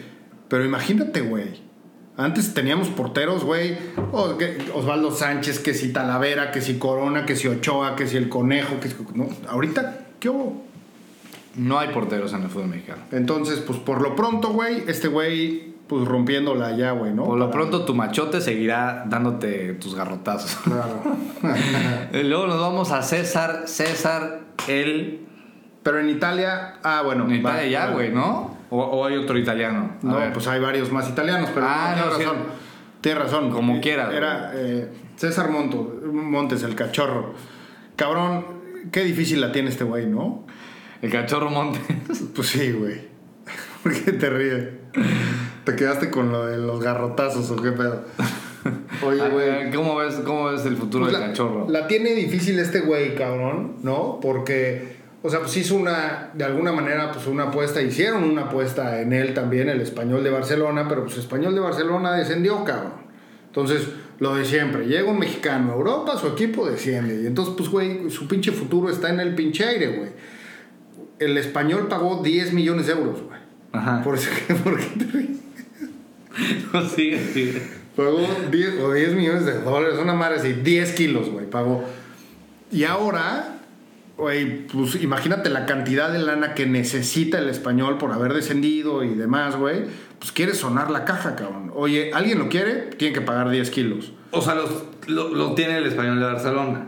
Pero imagínate, güey. Antes teníamos porteros, güey. Osvaldo Sánchez, que si Talavera, que si Corona, que si Ochoa, que si el Conejo, que si... no, ahorita, ¿qué hubo? No hay porteros en el fútbol mexicano. Entonces, pues por lo pronto, güey, este güey, pues rompiéndola ya, güey, ¿no? Por lo Para- pronto tu machote seguirá dándote tus garrotazos. Claro. Luego nos vamos a César, César, el... Pero en Italia, ah, bueno. En va, Italia ya, güey, ¿no? O, o hay otro italiano. A No, ver. pues hay varios más italianos, pero Ah, no, no, tienes razón. Tienes razón. Como Eh, quiera, Era eh, César Monto, Montes, el cachorro. Cabrón, qué difícil la tiene este güey, ¿no? El cachorro Montes. Pues sí, güey. ¿Por qué te ríes? ¿Te quedaste con lo de los garrotazos o qué pedo? Oye, güey. ¿Cómo ves, ¿Cómo ves el futuro Pues del la, cachorro? la tiene difícil este güey, cabrón, ¿no? Porque, o sea, pues hizo una, de alguna manera, pues una apuesta, hicieron una apuesta en él también, el español de Barcelona, pero pues español de Barcelona descendió, cabrón. Entonces, lo de siempre, llega un mexicano a Europa, su equipo desciende. Y entonces, pues, güey, su pinche futuro está en el pinche aire, güey. El español pagó 10 millones de euros, güey. Ajá. Por eso que, ¿por qué te ríes? sigue, sigue. Pagó 10, o 10 millones de dólares, una madre así, 10 kilos, güey, pagó. Y ahora, güey, pues imagínate la cantidad de lana que necesita el español por haber descendido y demás, güey. Pues quiere sonar la caja, cabrón. Oye, ¿alguien lo quiere? Tiene que pagar 10 kilos. O sea, los- lo, lo tiene el español de Barcelona.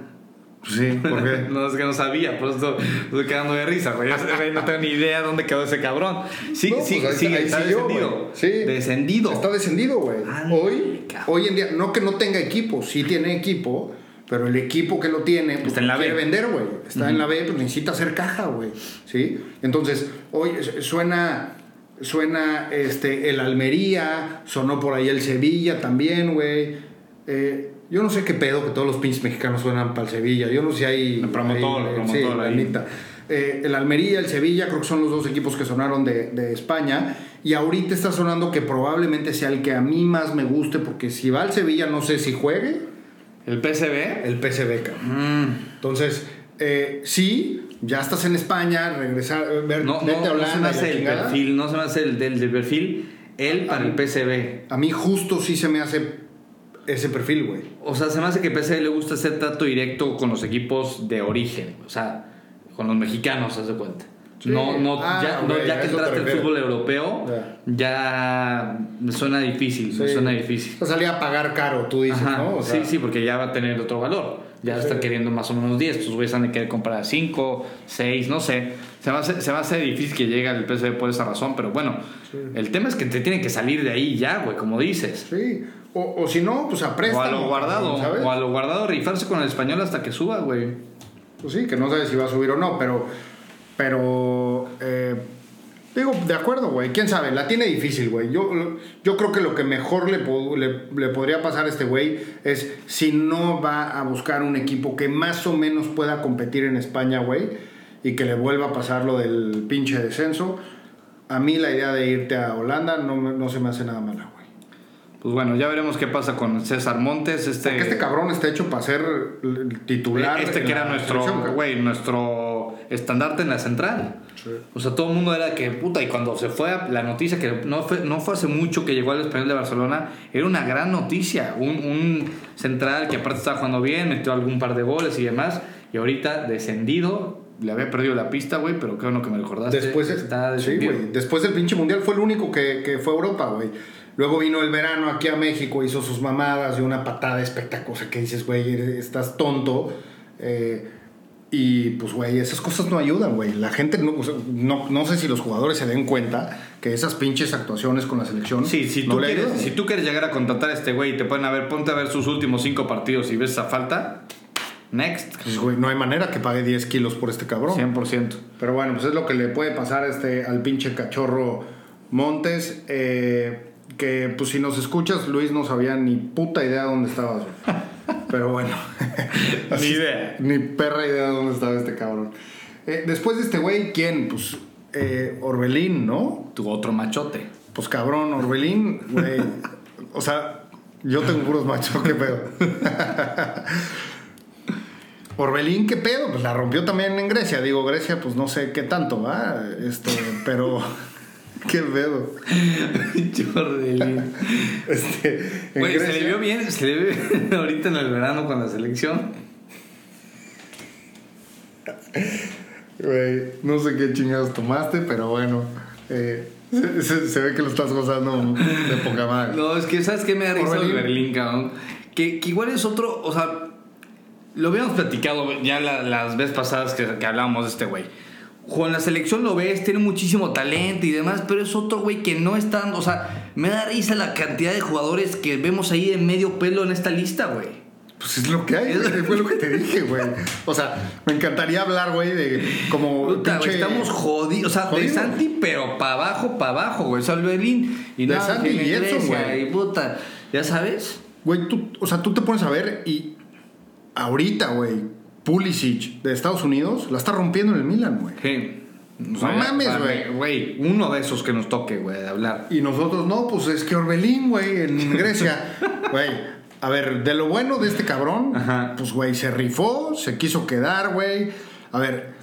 Sí, ¿por qué? No, es que no sabía, por eso estoy quedando de risa, güey. No tengo ni idea dónde quedó ese cabrón. Sí, No, sí, pues ahí sí, está- ahí está siguió, descendido. Sí. Descendido. Está descendido, güey. Hoy, cabrón. hoy en día, no que no tenga equipo, sí tiene equipo, pero el equipo que lo tiene, pues Está en la quiere B. vender, güey. Está en la B, pues necesita hacer caja, güey. ¿Sí? Entonces, hoy su- suena, suena este, el Almería, sonó por ahí el Sevilla también, güey. Eh, yo no sé qué pedo que todos los pinches mexicanos suenan para el Sevilla. Yo no sé si hay. El promotor, hay- el sí, promotor la ahí. Eh, el Almería, el Sevilla, creo que son los dos equipos que sonaron de, de España. Y ahorita está sonando que probablemente sea el que a mí más me guste, porque si va al Sevilla no sé si juegue El PSV. el PSV, cabrón. Mm. Entonces, eh, sí, ya estás en España, regresar, eh, ver, No, vete a no, no se me hace el perfil, no se me hace el del, del perfil. Él para el PSV. A mí justo sí se me hace ese perfil, güey. O sea, se me hace que PSV le gusta hacer trato directo con los equipos de origen. O sea, con los mexicanos, haz de cuenta. Sí. No, no, Ah, ya, no, a ya que entraste refieres. fútbol europeo, Ya. ya me suena difícil, me suena difícil. O salía a pagar caro, tú dices, Ajá, ¿no? O sea, sí, sí, porque ya va a tener otro valor. Ya Sí. está queriendo más o menos 10. Tus güeyes han de querer comprar 5, 6, no sé. Se me, hace, se me hace difícil que llegue al PSV por esa razón, pero bueno, el tema es que te tienen que salir de ahí ya, güey, como dices. Sí. O, o si no, pues a O a lo guardado, ¿sabes? o a lo guardado, rifarse con el español hasta que suba, güey. Pues sí, que no sabes si va a subir o no, pero. Pero. eh, digo, de acuerdo, güey. Quién sabe, la tiene difícil, güey. Yo, yo creo que lo que mejor le, le, le podría pasar a este güey es si no va a buscar un equipo que más o menos pueda competir en España, güey, y que le vuelva a pasar lo del pinche descenso. A mí la idea de irte a Holanda no, no se me hace nada mala. Pues bueno, ya veremos qué pasa con César Montes. Este, Porque este cabrón está hecho para ser el titular. este que era nuestro, güey. nuestro estandarte en la central. O sea, todo el mundo era que, puta, y cuando se fue a- la noticia, que no fue, no fue hace mucho que llegó al español de Barcelona, era una gran noticia. Un, un central que aparte estaba jugando bien, metió algún par de goles y demás, y ahorita descendido, le había perdido la pista, güey, pero qué bueno que me recordaste. Después, está sí, güey. Después del pinche mundial fue el único que, que fue a Europa, güey. Luego vino el verano aquí a México, hizo sus mamadas y una patada espectacular que dices, güey, estás tonto. Eh, y pues, güey, esas cosas no ayudan, güey. La gente, no, o sea, no, no sé si los jugadores se den cuenta que esas pinches actuaciones con la selección. Sí, si no tú, quieres, ayudan. si tú quieres llegar a contratar a este güey y te pueden a ver, ponte a ver sus últimos cinco partidos y ves esa falta, next. Pues, güey, no hay manera que pague 10 kilos por este cabrón. 100%. Pero bueno, pues es lo que le puede pasar este, al pinche cachorro Montes. eh, que pues si nos escuchas, Luis no sabía ni puta idea dónde estabas. Pero bueno. Ni idea. Ni perra idea dónde estaba este cabrón. Eh, después de este güey, ¿quién? Pues eh, Orbelín, ¿no? Tu otro machote. Pues cabrón, Orbelín, güey. o sea, yo tengo puros machos, ¿qué pedo? Orbelín, ¿qué pedo? Pues la rompió también en Grecia. Digo, Grecia, pues no sé qué tanto, ¿va? Este, pero. ¿Qué pedo? Jordelín. Este, Güey, se Grecia- le vio bien, se le vio bien ahorita en el verano con la selección. Güey, no sé qué chingados tomaste, pero bueno. eh, se, se- se ve que lo estás gozando de poca madre. No, es que, ¿sabes qué me da risa el Berlín, cabrón? Que, que igual es otro, o sea, lo habíamos platicado ya la- las veces pasadas que, que hablábamos de este güey. Con la selección lo ves, tiene muchísimo talento y demás, pero es otro güey que no está, o sea, me da risa la cantidad de jugadores que vemos ahí de medio pelo en esta lista, güey. Pues es lo que hay, güey, fue lo que te dije, güey. O sea, me encantaría hablar, güey, de como. Puta, güey, pinche- estamos jodidos, o sea, de. Santi, pero para abajo, para abajo, güey. O sea, el Berlín y De no, Santi y Edson, güey. Y puta, ¿ya sabes? Güey, tú, o sea, tú te pones a ver y ahorita, güey, Pulisic de Estados Unidos la está rompiendo en el Milan, güey. Sí. No mames, güey. Güey, uno de esos que nos toque, güey, de hablar. Y nosotros, no, pues es que Orbelín, güey, en Grecia. Güey, a ver, de lo bueno de este cabrón, Ajá. pues, güey, se rifó, se quiso quedar, güey. A ver,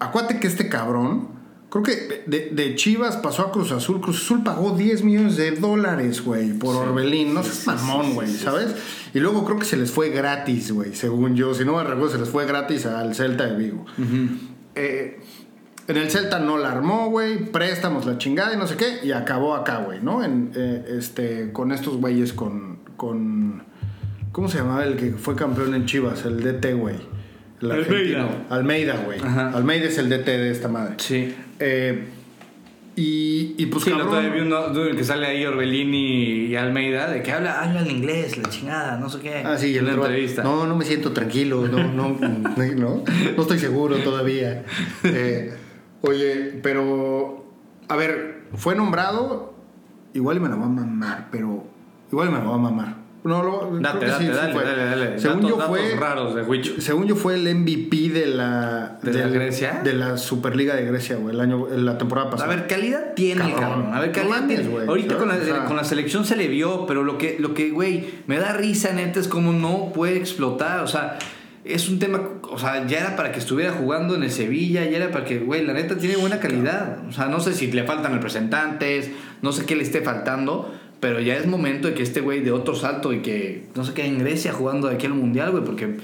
acuérdate que este cabrón, creo que de, de Chivas pasó a Cruz Azul. Cruz Azul pagó 10 millones de dólares, güey, por Orbelín. No seas mamón, güey, ¿sabes? Y luego creo que se les fue gratis, güey, según yo. Si no me recuerdo, se les fue gratis al Celta de Vigo. Eh, en el Celta no la armó, güey. Préstamos la chingada y no sé qué. Y acabó acá, güey, ¿no? En, eh, este, con estos güeyes, con, con. ¿Cómo se llamaba el que fue campeón en Chivas? El DT, güey. El Almeida. argentino. Almeida, güey. Ajá. Almeida es el DT de esta madre. Sí. Eh, y, y pues Sí, cabrón. todavía vi uno de que sale ahí Orbelín y, y Almeida, de que habla, habla en inglés, la chingada, no sé qué. Ah, sí, en el la otro- entrevista. No, no me siento tranquilo, no, no, no, no estoy seguro todavía. Eh, oye, pero, a ver, fue nombrado, igual me lo va a mamar, pero igual me lo va a mamar. No, lo, Date, date, sí, dale, dale, dale. Según datos, yo fue, raros de Huicho. según yo fue el MVP de la ¿De la Grecia? de la Superliga de Grecia, güey, el año, la temporada A pasada. ver, calidad tiene, Cabrón. cabrón. A ver, calidad tiene. güey, Ahorita con la, con la selección se le vio, pero lo que, lo que, güey, me da risa, neta, es como no puede explotar. O sea, es un tema, o sea, ya era para que estuviera jugando en el Sevilla, ya era para que, güey, la neta tiene buena calidad. O sea, no sé si le faltan representantes, no sé qué le esté faltando, pero ya es momento de que este güey de otro salto y que, no sé qué, en Grecia jugando de aquí al Mundial, güey, porque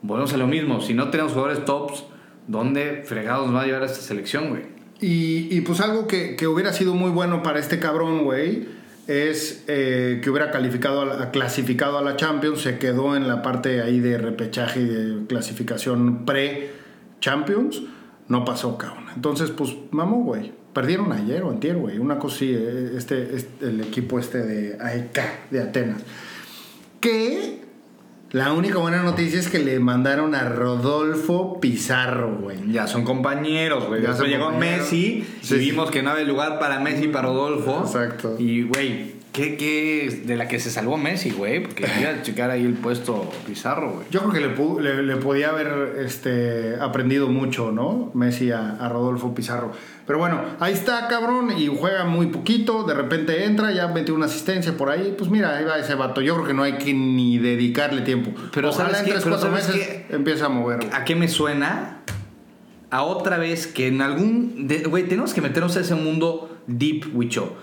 volvemos a lo mismo. Si no tenemos jugadores tops, ¿dónde fregados nos va a llevar a esta selección, güey? Y, pues algo que, que hubiera sido muy bueno para este cabrón, güey, es eh, que hubiera calificado clasificado a la Champions, se quedó en la parte ahí de repechaje y de clasificación pre-Champions, no pasó, cabrón. Entonces, pues, mamó, güey. Perdieron ayer o antier, güey. Una cosa sí, eh, este, este- el equipo este de AEK, de Atenas. Que la única buena noticia es que le mandaron a Rodolfo Pizarro, güey. Ya son compañeros, güey. Ya Después son llegó compañeros. Messi Sí, y sí. vimos que no había lugar para Messi y para Rodolfo. Exacto. Y, güey, ¿qué, qué de la que se salvó Messi, güey? Porque iba a checar ahí el puesto Pizarro, güey. Yo creo que le, le- le podía haber este, aprendido mucho, ¿no? Messi a, a Rodolfo Pizarro. Pero bueno, ahí está, cabrón, y juega muy poquito. De repente entra, ya metió una asistencia por ahí. Pues mira, ahí va ese vato. Yo creo que no hay que ni dedicarle tiempo. Pero Ojalá ¿sabes en qué? tres, Pero cuatro ¿sabes meses empiece a mover. ¿A qué me suena? a otra vez que en algún. Güey, tenemos que meternos a ese mundo deep, Wicho.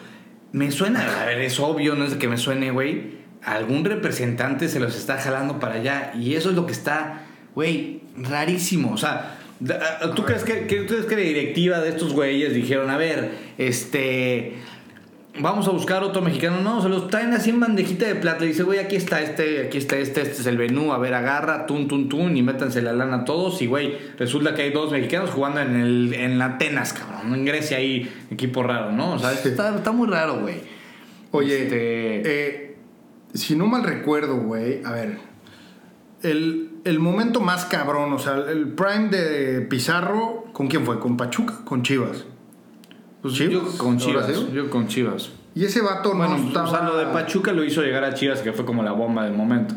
Me suena, a ver, es obvio, no es de que me suene, güey. Algún representante se los está jalando para allá. Y eso es lo que está, güey, rarísimo. O sea, ¿tú crees que, que- tú crees que la directiva de estos güeyes dijeron, a ver, este. Vamos a buscar otro mexicano. No, se los traen así en bandejita de plata. Y dice, güey, aquí está este, aquí está este, este es el menú. A ver, agarra, tun, tun, tun, y métanse la lana todos. Y, güey, resulta que hay dos mexicanos jugando en el en Atenas, cabrón. En Grecia ahí, equipo raro, ¿no? O sea, Sí. está, está muy raro, güey. Oye, Este- eh, si no mal recuerdo, güey, a ver, el, el momento más cabrón, o sea, el prime de Pizarro, ¿con quién fue? ¿Con Pachuca? ¿Con Chivas? Pues ¿Chivas? yo con ¿Ahora Chivas. sí? Yo con Chivas. Y ese vato Bueno, no estaba... o sea, lo de Pachuca lo hizo llegar a Chivas, que fue como la bomba del momento.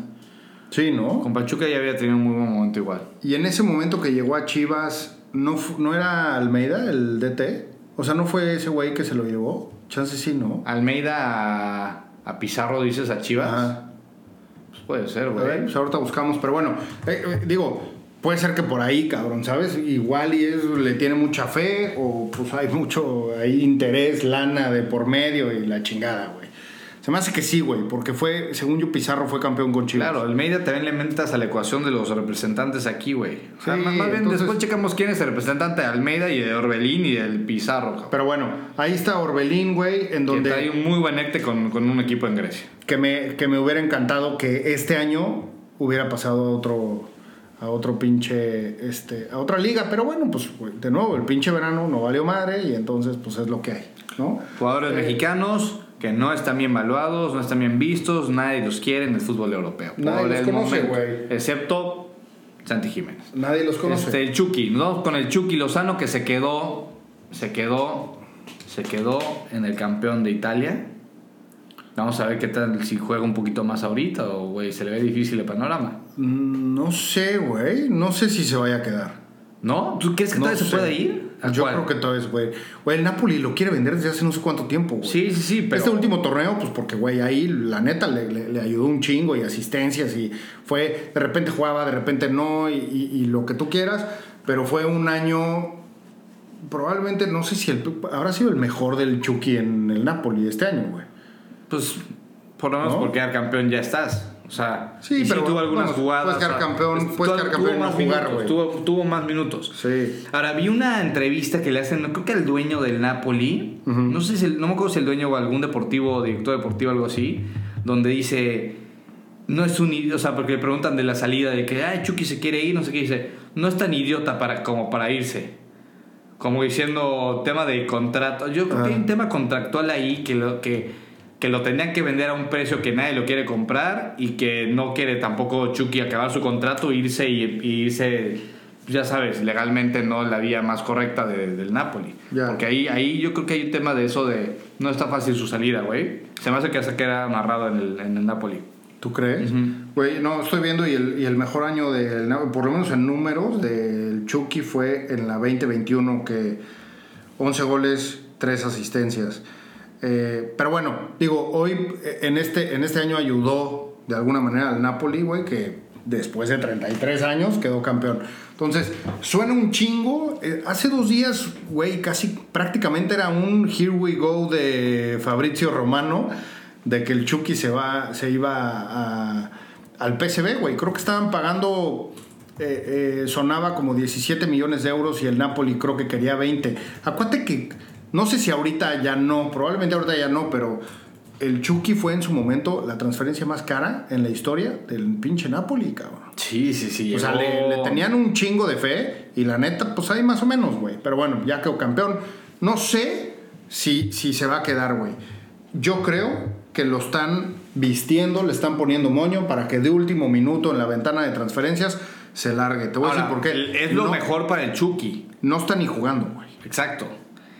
Sí, ¿no? Con Pachuca ya había tenido un muy buen momento igual. Y en ese momento que llegó a Chivas, ¿no, ¿no era Almeida el DT? O sea, ¿no fue ese güey que se lo llevó? Chance sí, ¿no? Almeida a, a Pizarro, dices, a Chivas. Ajá. Pues puede ser, güey. pues ahorita buscamos, pero bueno, eh, eh, digo, puede ser que por ahí, cabrón, ¿sabes? Igual y eso le tiene mucha fe o pues hay mucho ahí interés, lana de por medio y la chingada, güey. Se me hace que sí, güey, porque fue, según yo, Pizarro fue campeón con Chivas. Claro, Almeida también le metas a la ecuación de los representantes aquí, güey. O sea, Sí, más bien entonces- después checamos quién es el representante de Almeida y de Orbelín y del Pizarro, cabrón. Pero bueno, ahí está Orbelín, güey, en donde... trae un muy buen ecte con, con un equipo en Grecia. que me, que me hubiera encantado que este año hubiera pasado otro a otro pinche este a otra liga pero bueno pues de nuevo el pinche verano no valió madre y entonces pues es lo que hay no Jugadores Eh, mexicanos que no están bien valuados, no están bien vistos, nadie los quiere en el fútbol europeo. Nadie los conoce, güey. Excepto Santi Jiménez. nadie los conoce Este, el Chucky, vamos con el Chucky Lozano que se quedó, se quedó, se quedó en el campeón de Italia. Vamos a ver qué tal si juega un poquito más ahorita o, güey, se le ve difícil el panorama. Mm, no sé güey no sé si se vaya a quedar ¿No? ¿Tú crees que No todavía se puede ir? ¿A yo cuál? creo que todavía se puede ir. güey el Napoli lo quiere vender desde hace no sé cuánto tiempo güey Sí, sí, sí, pero... Este último torneo, pues porque, güey, ahí la neta le, le- le ayudó un chingo y asistencias y fue, de repente jugaba, de repente no y, y- y lo que tú quieras, pero fue un año, probablemente, no sé si el, habrá sido el mejor del Chucky en el Napoli este año, güey. Pues, por lo menos ¿No? por quedar campeón ya estás. O sea, Sí, pero tuvo algunas bueno, jugadas. puedes quedar o sea, campeón, puedes quedar campeón tuvo no más jugar, minutos, güey. Tuvo, tuvo más minutos. Sí. Ahora, vi una entrevista que le hacen, creo que al dueño del Napoli, no sé si, el- no me acuerdo si el dueño o algún deportivo, director deportivo, algo así, donde dice, no es un idiota, o sea, porque le preguntan de la salida, de que, ay, Chucky se quiere ir, no sé qué, dice, no es tan idiota para, como para irse. Como diciendo, tema de contrato. Yo creo que hay Ah. un tema contractual ahí que lo que que lo tenían que vender a un precio que nadie lo quiere comprar y que no quiere tampoco Chucky acabar su contrato, irse y, y irse, ya sabes, legalmente no la vía más correcta de- del Napoli. Porque ahí, ahí yo creo que hay un tema de eso de no está fácil su salida, güey. Se me hace que se queda amarrado en el, en el Napoli. ¿Tú crees? Güey, no, estoy viendo y el, y el mejor año del Napoli, por lo menos en números, del Chucky fue en la 2021 que 11 goles, 3 asistencias. Eh, pero bueno, digo, hoy eh, en este, en este año ayudó de alguna manera al Napoli, güey, que después de 33 años quedó campeón. Entonces, suena un chingo. Eh, hace dos días, güey, casi prácticamente era un Here We Go de Fabrizio Romano, de que el Chucky se, va, se iba a- al PSV, güey. Creo que estaban pagando sonaba como 17 millones de euros y el Napoli creo que quería 20. Acuérdate que, no sé si ahorita ya no, probablemente ahorita ya no, pero el Chucky fue en su momento la transferencia más cara en la historia del pinche Napoli, cabrón. Sí, sí, sí. O sea, le, le tenían un chingo de fe y la neta, pues ahí más o menos, güey. Pero bueno, ya quedó campeón. No sé si, si se va a quedar, güey. Yo creo que lo están vistiendo, le están poniendo moño para que de último minuto en la ventana de transferencias se largue. Te voy a decir por qué. Es lo no, mejor para el Chucky. No está ni jugando, güey. Exacto.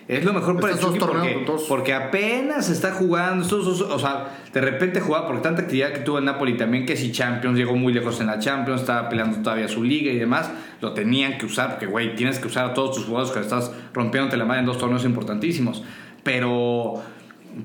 Es lo mejor para el Estos dos Chucky torneos, porque, porque apenas está jugando. Estos o sea, de repente jugaba por tanta actividad que tuvo en Napoli también, que si Champions llegó muy lejos en la Champions, estaba peleando todavía su liga y demás. Lo tenían que usar porque, güey, tienes que usar a todos tus jugadores que estás rompiéndote la madre en dos torneos importantísimos. Pero,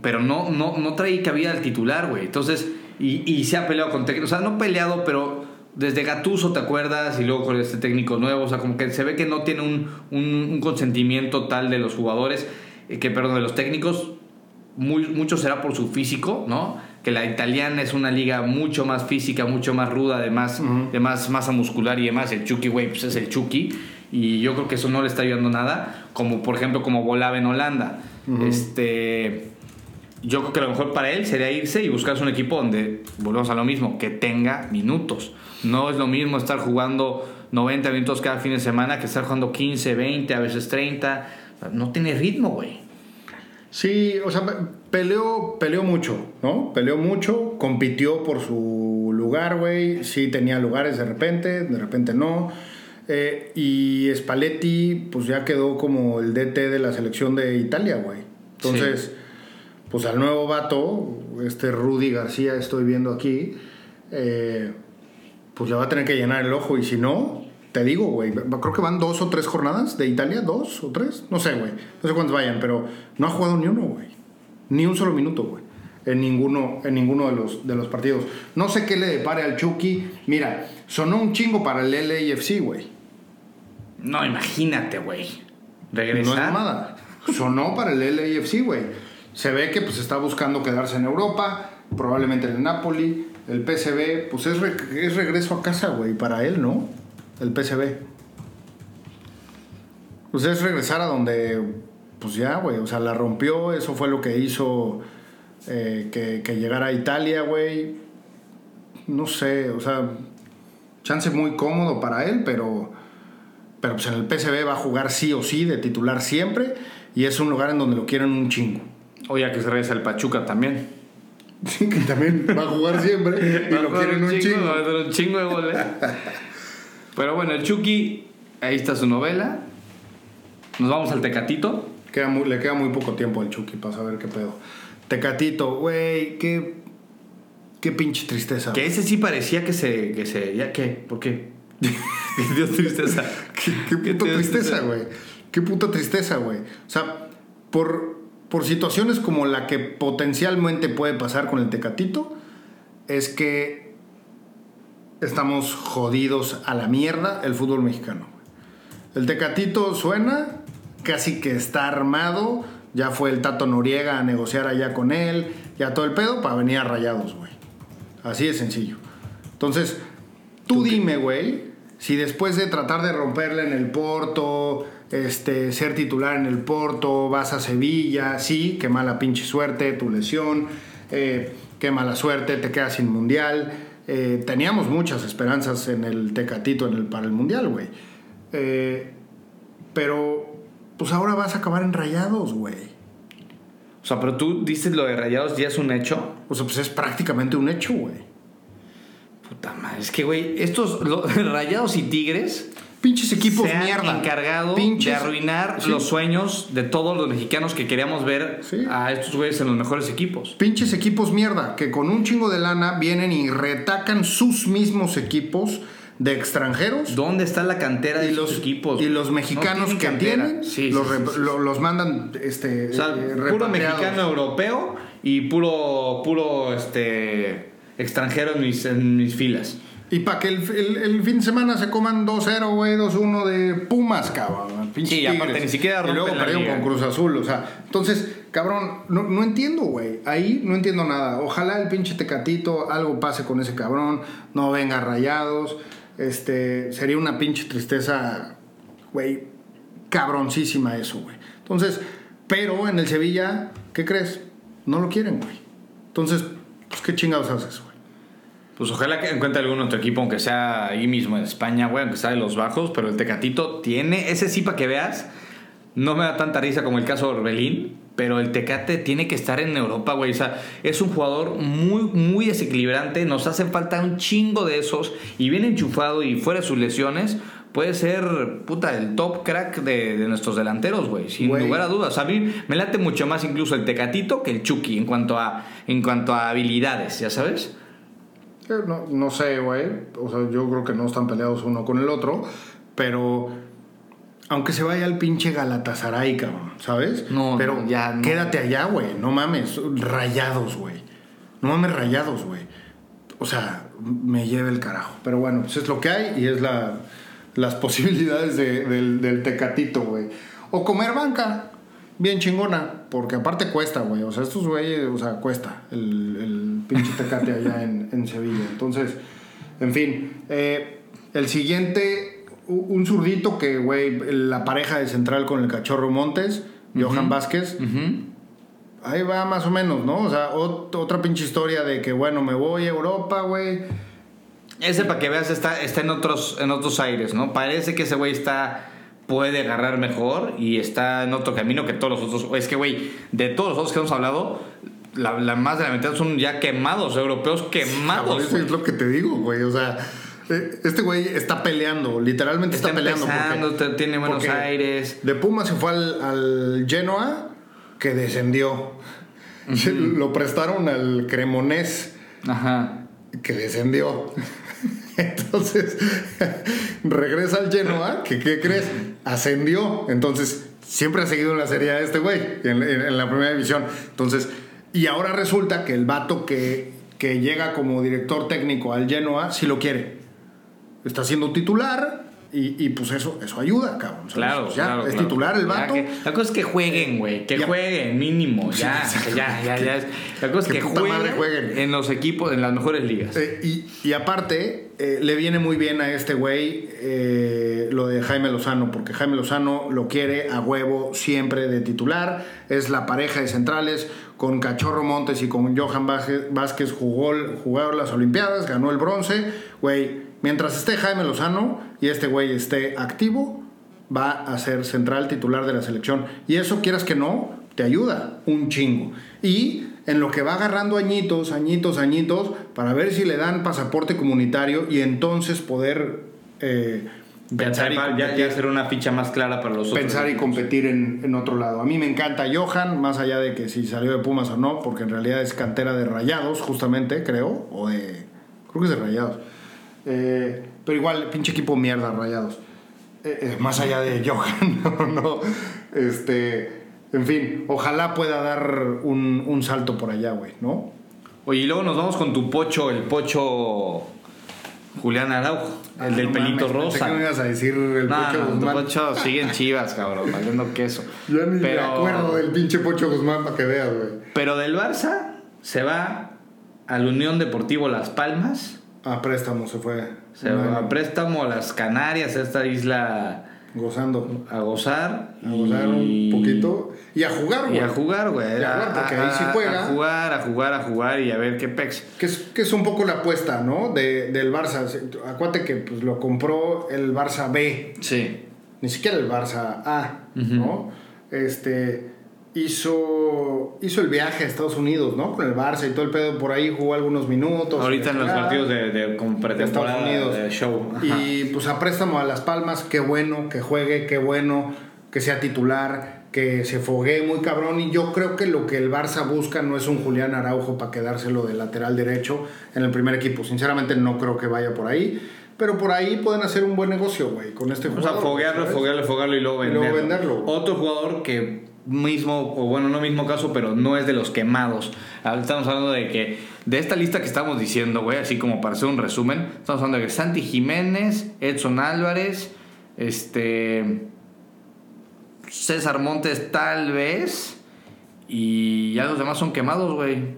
pero no, no, no trae cabida al titular, güey. Entonces, y, y se ha peleado con técnicos. O sea, no peleado, pero desde Gatuso, ¿te acuerdas? Y luego con este técnico nuevo, o sea, como que se ve que no tiene un, un- un consentimiento tal de los jugadores, eh, que perdón, de los técnicos, muy, mucho será por su físico, ¿no? Que la italiana es una liga mucho más física, mucho más ruda, de más, de más masa muscular y demás. El Chucky, güey, pues es el Chucky. Y yo creo que eso no le está ayudando nada, como por ejemplo como volaba en Holanda. Este yo creo que lo mejor para él sería irse y buscarse un equipo donde, volvemos a lo mismo, que tenga minutos. No es lo mismo estar jugando 90 minutos cada fin de semana que estar jugando 15, 20, a veces 30. No tiene ritmo, güey. Sí, o sea, pe- peleó, peleó mucho, ¿no? Peleó mucho, compitió por su lugar, güey. Sí tenía lugares de repente, de repente no. Eh, y Spalletti, pues ya quedó como el DT de la selección de Italia, güey. Entonces, pues al nuevo vato, este Rudy García, estoy viendo aquí, eh, pues ya va a tener que llenar el ojo. Y si no, te digo, güey, creo que van dos o tres jornadas de Italia, dos o tres, no sé, güey, no sé cuántos vayan, pero no ha jugado ni uno, güey, ni un solo minuto, güey, en ninguno, en ninguno de los, de los partidos. No sé qué le depare al Chucky. Mira, sonó un chingo para el LAFC, güey. No, imagínate, güey. No es Regresar. nada. Sonó para el LAFC, güey. Se ve que pues está buscando quedarse en Europa, probablemente en el Napoli. El PSV, pues es, re- es regreso a casa, güey, para él, ¿no? El PSV. Pues es regresar a donde, pues ya, güey, o sea, la rompió, eso fue lo que hizo eh, que, que llegara a Italia, güey. No sé, o sea, chance muy cómodo para él, pero, pero pues en el PSV va a jugar sí o sí, de titular siempre, y es un lugar en donde lo quieren un chingo. Oye, que se regresa el Pachuca también. Sí, que también va a jugar siempre y lo quieren un chingo. va a un chingo de goles. Pero bueno, el Chucky, ahí está su novela. Nos vamos al Tecatito. Queda muy- le queda muy poco tiempo al Chucky para saber qué pedo. Tecatito, güey, qué, qué pinche tristeza. Que ese sí parecía que se. Que se ¿Ya qué? ¿Por qué? Que dio tristeza. Qué, qué ¿Qué puta tristeza, güey. Qué puta tristeza, güey. O sea, por, por situaciones como la que potencialmente puede pasar con el Tecatito, es que estamos jodidos a la mierda el fútbol mexicano. El Tecatito suena, casi que está armado. Ya fue el Tato Noriega a negociar allá con él, ya todo el pedo para venir a rayados, güey. Así de sencillo. Entonces, tú dime, güey, si después de tratar de romperle en el Porto, este, ser titular en el Porto, vas a Sevilla, sí, qué mala pinche suerte, tu lesión, eh, qué mala suerte, te quedas sin mundial. Eh, teníamos muchas esperanzas en el Tecatito en el, para el mundial, güey. Eh, pero, pues ahora vas a acabar en rayados, güey. O sea, pero tú dices lo de rayados ya es un hecho. O sea, pues es prácticamente un hecho, güey. Puta madre. Es que, güey, estos lo- rayados y tigres. Pinches equipos se han mierda. encargado Pinches- de arruinar Sí. los sueños de todos los mexicanos que queríamos ver Sí. a estos güeyes en los mejores equipos. Pinches equipos mierda, que con un chingo de lana vienen y retacan sus mismos equipos de extranjeros. ¿Dónde está la cantera de Y los equipos? y los No mexicanos tienen que tienen, Sí, los, re- lo- mandan este, O sea, eh, puro repatriados. mexicano europeo y puro, puro este, extranjero en mis, en mis filas. Y para que el, el- el fin de semana se coman 2-0, güey, 2-1 de Pumas, cabrón. pinches Sí, aparte Tigres. ni siquiera Y luego perdieron con Cruz Azul, o sea. Entonces, cabrón, no, no entiendo, güey. Ahí no entiendo nada. Ojalá el pinche Tecatito, algo pase con ese cabrón, no venga rayados. Este, sería una pinche tristeza, güey, cabroncísima eso, güey. Entonces, pero en el Sevilla, ¿qué crees? No lo quieren, güey. Entonces, pues, ¿qué chingados haces, güey? Pues ojalá que encuentre algún otro equipo, aunque sea ahí mismo en España, güey, aunque sea de los bajos, pero el Tecatito tiene, ese sí para que veas, no me da tanta risa como el caso de Orbelín, pero el Tecate tiene que estar en Europa, güey. O sea, es un jugador muy, muy desequilibrante, nos hace falta un chingo de esos, y bien enchufado y fuera de sus lesiones, puede ser, puta, el top crack de, de nuestros delanteros, güey, sin Güey. lugar a dudas. A mí me late mucho más incluso el Tecatito que el Chucky en cuanto a, en cuanto a habilidades, ¿ya sabes? Eh, No, no sé, güey. O sea, yo creo que no están peleados uno con el otro. Pero aunque se vaya al pinche Galatasaray, cabrón, ¿sabes? No, pero no, ya no. quédate allá, güey. No mames. Rayados, güey. No mames, rayados, güey. O sea, me lleve el carajo. Pero bueno, pues es lo que hay y es la, las posibilidades de- del, del tecatito, güey. O comer banca, bien chingona, porque aparte cuesta, güey. O sea, estos güeyes, o sea, cuesta el, el pinche tecate allá en, en Sevilla. Entonces, en fin, eh, el siguiente, un zurdito que, güey, la pareja de central con el cachorro Montes, Johan Vázquez, Ujú. Ahí va más o menos, ¿no? O sea, ot- otra pinche historia de que, bueno, me voy a Europa, güey. Ese para que veas está, está en otros en otros aires, ¿no? Parece que ese güey está puede agarrar mejor y está en otro camino que todos los otros. Es que güey, de todos los otros que hemos hablado, la, la más de la mitad son ya quemados, europeos quemados. eso es lo que te digo, güey. O sea, eh, este güey está peleando, literalmente está, Está peleando. porque- tiene Buenos Aires. De Puma se fue al, al Genoa, que descendió. Lo prestaron al Cremonés, Ajá. que descendió. Entonces, regresa al Genoa, que ¿qué crees? Ascendió. Entonces, siempre ha seguido en la serie A este güey, en, en- en la primera división. Entonces, y ahora resulta que el vato que, que llega como director técnico al Genoa, sí lo quiere. Está siendo titular y, y, pues eso, eso ayuda, cabrón. ¿sabes? Claro, Pues ya, claro, es claro. titular el Ya vato. que- la cosa es que jueguen, güey. Que Ya. jueguen, mínimo. Ya, ya, ya, ya. La cosa es Que puta madre jueguen, jueguen. en los equipos, en las mejores ligas. Eh, y, y aparte, eh, le viene muy bien a este güey eh, lo de Jaime Lozano, porque Jaime Lozano lo quiere a huevo siempre de titular. Es la pareja de centrales. Con Cachorro Montes y con Johan Vázquez, jugó, jugaron las Olimpiadas, ganó el bronce. Güey, mientras esté Jaime Lozano y este güey esté activo, va a ser central titular de la selección. Y eso, quieras que no, te ayuda un chingo. Y en lo que va agarrando añitos, añitos, añitos, para ver si le dan pasaporte comunitario y entonces poder eh, pensar, y ya, ya, una ficha más clara para los otros. pensar y competir en, en otro lado. A mí me encanta Johan, más allá de que si salió de Pumas o no, porque en realidad es cantera de Rayados, justamente, creo, o de... Creo que es de Rayados. Eh, pero igual, pinche equipo mierda, Rayados. Eh, eh, más allá de Johan, no, no. Este, en fin, ojalá pueda dar un, un salto por allá, güey, ¿no? Oye, y luego nos vamos con tu pocho, el pocho Julián Araujo, el del Ah, no pelito mames, pensé rosa. que me ibas a decir el No, Pocho no, Guzmán. pocho sigue en chivas, cabrón, valiendo queso. Ya ni Pero- me acuerdo del pinche Pocho Guzmán para que veas, güey. Pero del Barça se va al Unión Deportivo Las Palmas, A préstamo se fue. se va a préstamo a las Canarias, a esta isla Gozando. a gozar. A gozar y- un poquito. Y a jugar, güey. Y a jugar, güey. A jugar, porque ahí sí juega. A jugar, a jugar, a jugar y a ver qué pex. Que es, que es un poco la apuesta, ¿no? De, del Barça. Acuérdate que pues, lo compró el Barça B, Sí. ni siquiera el Barça A, ¿no? Este hizo hizo el viaje a Estados Unidos, ¿no? Con el Barça y todo el pedo por ahí jugó algunos minutos. Ahorita en los partidos de, de como pretemporada Estados Unidos. de show. Ajá. Y pues a préstamo a Las Palmas, qué bueno que juegue, qué bueno que sea titular, que se foguee muy cabrón. Y yo creo que lo que el Barça busca no es un Julián Araujo para quedárselo de lateral derecho en el primer equipo. Sinceramente no creo que vaya por ahí. Pero por ahí pueden hacer un buen negocio, güey, con este O sea, jugador. foguearlo, ¿sabes? foguearlo, foguearlo y luego Y venderlo. luego venderlo. Otro jugador que mismo, o bueno, no mismo caso, pero no es de los quemados. Ahora Estamos hablando de que, de esta lista que estamos diciendo, güey, así como para hacer un resumen, estamos hablando de que Santi Jiménez, Edson Álvarez, este. César Montes, tal vez. Y ya los demás son quemados, güey.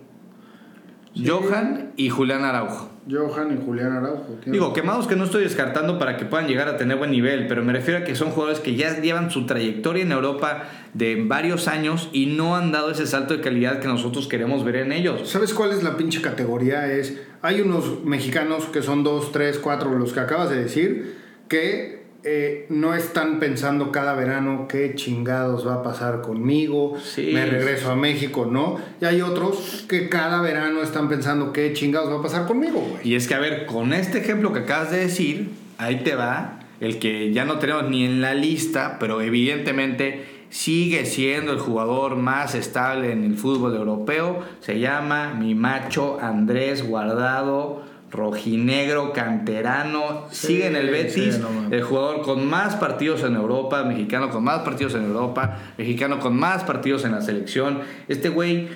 Sí. Johan y Julián Araujo. Johan y Julián Araujo. Digo, quemados que no estoy descartando para que puedan llegar a tener buen nivel, pero me refiero a que son jugadores que ya llevan su trayectoria en Europa de varios años y no han dado ese salto de calidad que nosotros queremos ver en ellos. ¿Sabes cuál es la pinche categoría? Es, hay unos mexicanos que son dos, tres, cuatro, los que acabas de decir, que eh, no están pensando cada verano qué chingados va a pasar conmigo, Sí. me regreso a México, ¿no? Y hay otros que cada verano están pensando qué chingados va a pasar conmigo, güey. Y es que, a ver, con este ejemplo que acabas de decir, ahí te va, el que ya no tenemos ni en la lista, pero evidentemente sigue siendo el jugador más estable en el fútbol europeo, se llama mi macho Andrés Guardado. Rojinegro, canterano, Sí, sigue en el Betis, sí, no mames. el jugador con más partidos en Europa, mexicano con más partidos en Europa, mexicano con más partidos en la selección. Este güey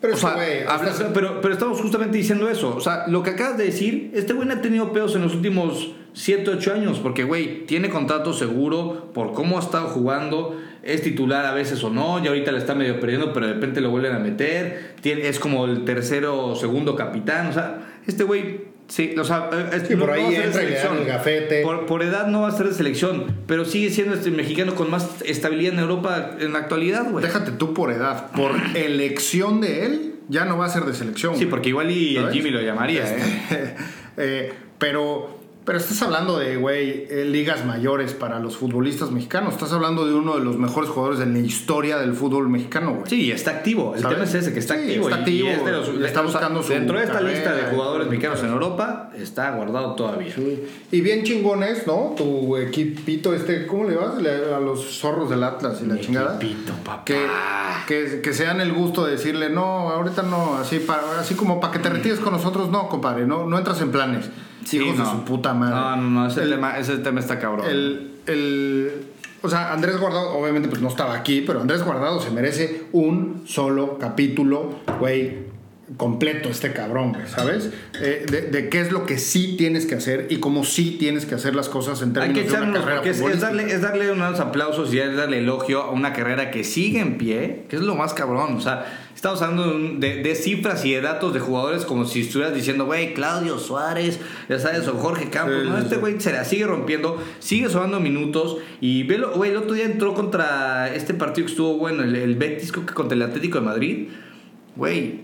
Pero o es sea, que, güey, habla- estás- pero, pero estamos justamente diciendo eso. O sea, lo que acabas de decir, este güey no ha tenido pedos en los últimos 7, 8 años. Porque, güey, tiene contrato seguro por cómo ha estado jugando. Es titular a veces o no. Y ahorita le está medio perdiendo, pero de repente lo vuelven a meter. Tiene, es como el tercero o segundo capitán. O sea, este güey, sí, o sea, es- Sí, por no- no ahí va a ser de entra y le dan selección. el gafete. Por, por edad no va a ser de selección, pero sigue siendo este mexicano con más estabilidad en Europa en la actualidad, güey. Déjate tú por edad. Por elección de él, ya no va a ser de selección. Sí, porque igual y el. Jimmy lo llamaría, ¿eh? Eh, pero, pero estás hablando de, güey, eh, ligas mayores para los futbolistas mexicanos. Estás hablando de uno de los mejores jugadores en la historia del fútbol mexicano, güey. Sí, está activo. El ¿Sabes? tema es ese, que está Sí, activo. está activo, y es de los- le está buscando su Dentro de esta carrera, lista de jugadores mexicanos en Europa, está guardado todavía. Sí. Y bien chingones, ¿no? Tu equipito este, ¿cómo le vas? A los zorros del Atlas y la chingada. Equipito, papá. Que, que, que se dan el gusto de decirle, no, ahorita no, así, para, así como para que te retires con nosotros, no, compadre, no, no entras en planes. Sí, Hijos no. de su puta madre. No, no, no, ese, El- tema, ese tema está cabrón. el, el- o sea, Andrés Guardado, obviamente pues no estaba aquí, pero Andrés Guardado se merece un solo capítulo, güey, completo este cabrón, ¿sabes? Eh, de, de qué es lo que sí tienes que hacer y cómo sí tienes que hacer las cosas en Hay términos que de una carrera es, darle, es darle unos aplausos y es darle elogio a una carrera que sigue en pie, que es lo más cabrón. O sea, estamos hablando de, cifras y de datos de jugadores como si estuvieras diciendo, güey, Claudio Suárez, ya sabes, o Jorge Campos. Sí, no, este güey se la sigue rompiendo, sigue sonando minutos. Y velo, güey, el otro día entró contra este partido que estuvo bueno, el, el Betis, que contra el Atlético de Madrid. Güey,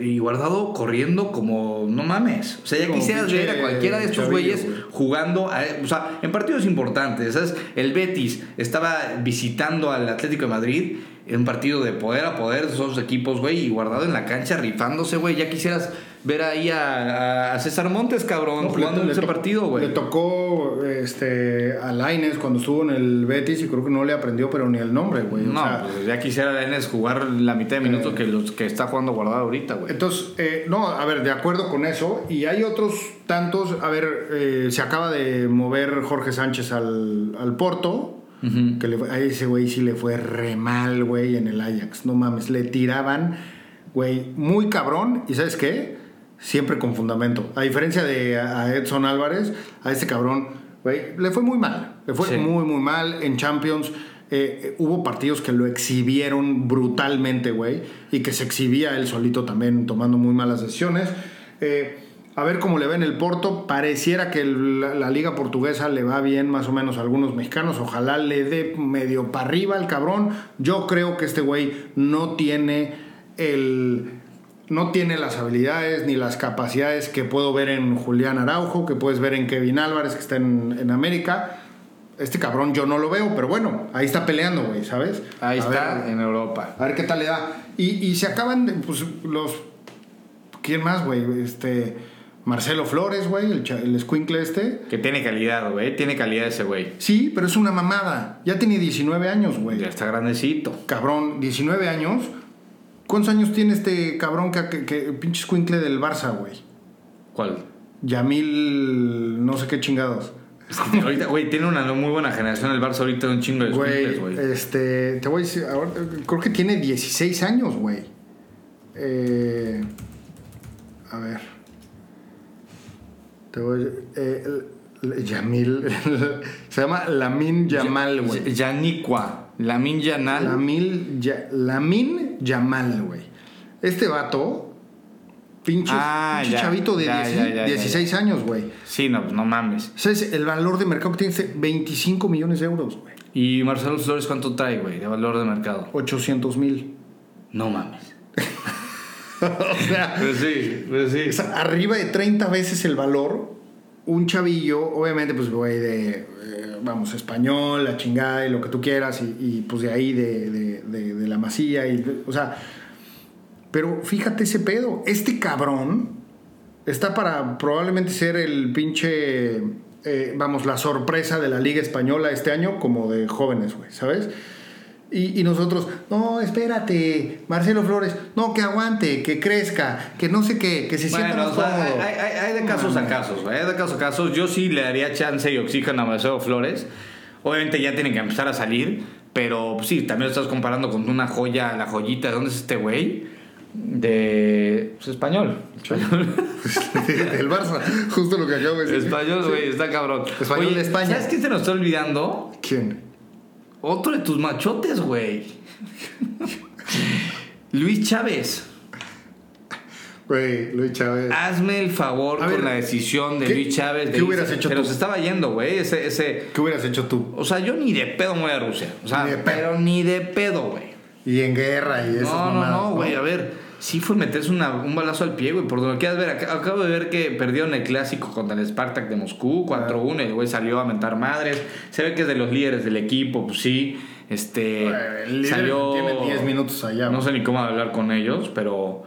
y guardado corriendo como no mames. O sea, ya Como quisieras ver a cualquiera de estos güeyes güey. jugando, a- o sea, en partidos importantes. ¿sabes? El Betis estaba visitando al Atlético de Madrid en un partido de poder a poder de esos equipos, güey, y guardado en la cancha rifándose, güey. Ya quisieras ver ahí a, a César Montes, cabrón, No, jugando le- en ese partido, güey. Le tocó este, a Laines cuando estuvo en el Betis y creo que no le aprendió, pero ni el nombre, güey. O No, sea, pues ya quisiera Lainez jugar la mitad de minutos Eh. que los que está jugando guardado ahorita, güey. Entonces, eh, no, a ver, de acuerdo con eso. Y hay otros tantos. A ver, eh, se acaba de mover Jorge Sánchez al, al Porto. Que le fue- a ese güey sí le fue re mal, güey, en el Ajax. No mames, le tiraban, güey, muy cabrón. ¿Y sabes qué? Siempre con fundamento. A diferencia de a Edson Álvarez, a este cabrón, güey, le fue muy mal. Le fue Sí. muy, muy mal en Champions. eh, eh, hubo partidos que lo exhibieron brutalmente, güey, y que se exhibía él solito también tomando muy malas decisiones. Eh, a ver cómo le va en el Porto. Pareciera que el- la, la liga portuguesa le va bien más o menos a algunos mexicanos. Ojalá le dé medio para arriba al cabrón. Yo creo que este güey no tiene el... No tiene las habilidades ni las capacidades que puedo ver en Julián Araujo, que puedes ver en Kevin Álvarez, que está en, en América. Este cabrón yo no lo veo, pero bueno, ahí está peleando, güey, ¿sabes? Ahí A está, ver, en Europa. a ver qué tal le da. Y, y se acaban de, pues, los... ¿Quién más, güey? Este... Marcelo Flores, güey, el, el escuincle este. Que tiene calidad, güey. Tiene calidad ese güey. Sí, pero es una mamada. Ya tiene 19 años, güey. Ya está grandecito. Cabrón, 19 años. ¿Cuántos años tiene este cabrón que, que, que- pinche escuincle del Barça, güey? ¿Cuál? Yamil, no sé qué chingados. Ahorita, güey, tiene una muy buena generación el Barça ahorita, un chingo de Güey, güey. este, te voy a decir, ahora, creo que tiene 16 años, güey. Eh, a ver. Te voy a eh, Yamil, se llama Lamin Yamal, güey. Yanicua. Lamin Yanal. Lamin, Ya- Lamin Yamal, güey. Este vato, pinche, Ah, pinche ya, chavito de ya, 10 ya, ya, 16 años, güey. Sí, no, no mames. ¿Sabes el valor de mercado que tiene? este? 25 millones de euros, güey. ¿Y Marcelo Flores cuánto trae, güey, de valor de mercado? 800 mil. No mames. o sea, Pues sí, pues sí. es arriba de 30 veces el valor. Un chavillo, obviamente, pues, güey, de, eh, vamos, español, la chingada y lo que tú quieras, y, y, pues de ahí, de, de- de- de la masía, y, o sea, pero fíjate ese pedo, este cabrón está para probablemente ser el pinche, eh, vamos, la sorpresa de la Liga Española este año, como de jóvenes, güey, ¿sabes? Y, y nosotros, no, espérate, Marcelo Flores, no, que aguante, que crezca, que no sé qué, que se sienta Bueno, más o sea, hay, hay- hay de casos a casos. Hay de casos a casos. Yo sí le daría chance y oxígeno a Marcelo Flores. Obviamente ya tiene que empezar a salir. Pero pues, sí, también lo estás comparando con una joya, la joyita. ¿De dónde es este güey? De. Pues, español. Español. Del Barça, justo lo que acabo de decir. español, güey, está cabrón. Español de España. ¿Sabes qué se nos está olvidando? ¿Quién? Otro de tus machotes, güey. Luis Chávez. Güey, Luis Chávez. Hazme el favor A con ver, la decisión de ¿qué- Luis Chávez. de qué hubieras hecho Pero tú? se estaba yendo, güey. Ese, ese. ¿Qué hubieras hecho tú? O sea, yo ni de pedo me voy a Rusia. O sea, Ni de pedo. pero ni de pedo, güey. Y en guerra y esas No, no, no, güey. A ver, sí fue meterse una- un balazo al pie, güey. Por donde quieras ver. Ac- Acabo de ver que perdieron el clásico contra el Spartak de Moscú, 4-1. El güey salió a mentar madres. Se ve que es de los líderes del equipo, pues sí. Este. El líder salió. tiene 10 minutos allá, No sé ni cómo hablar con ellos, pero.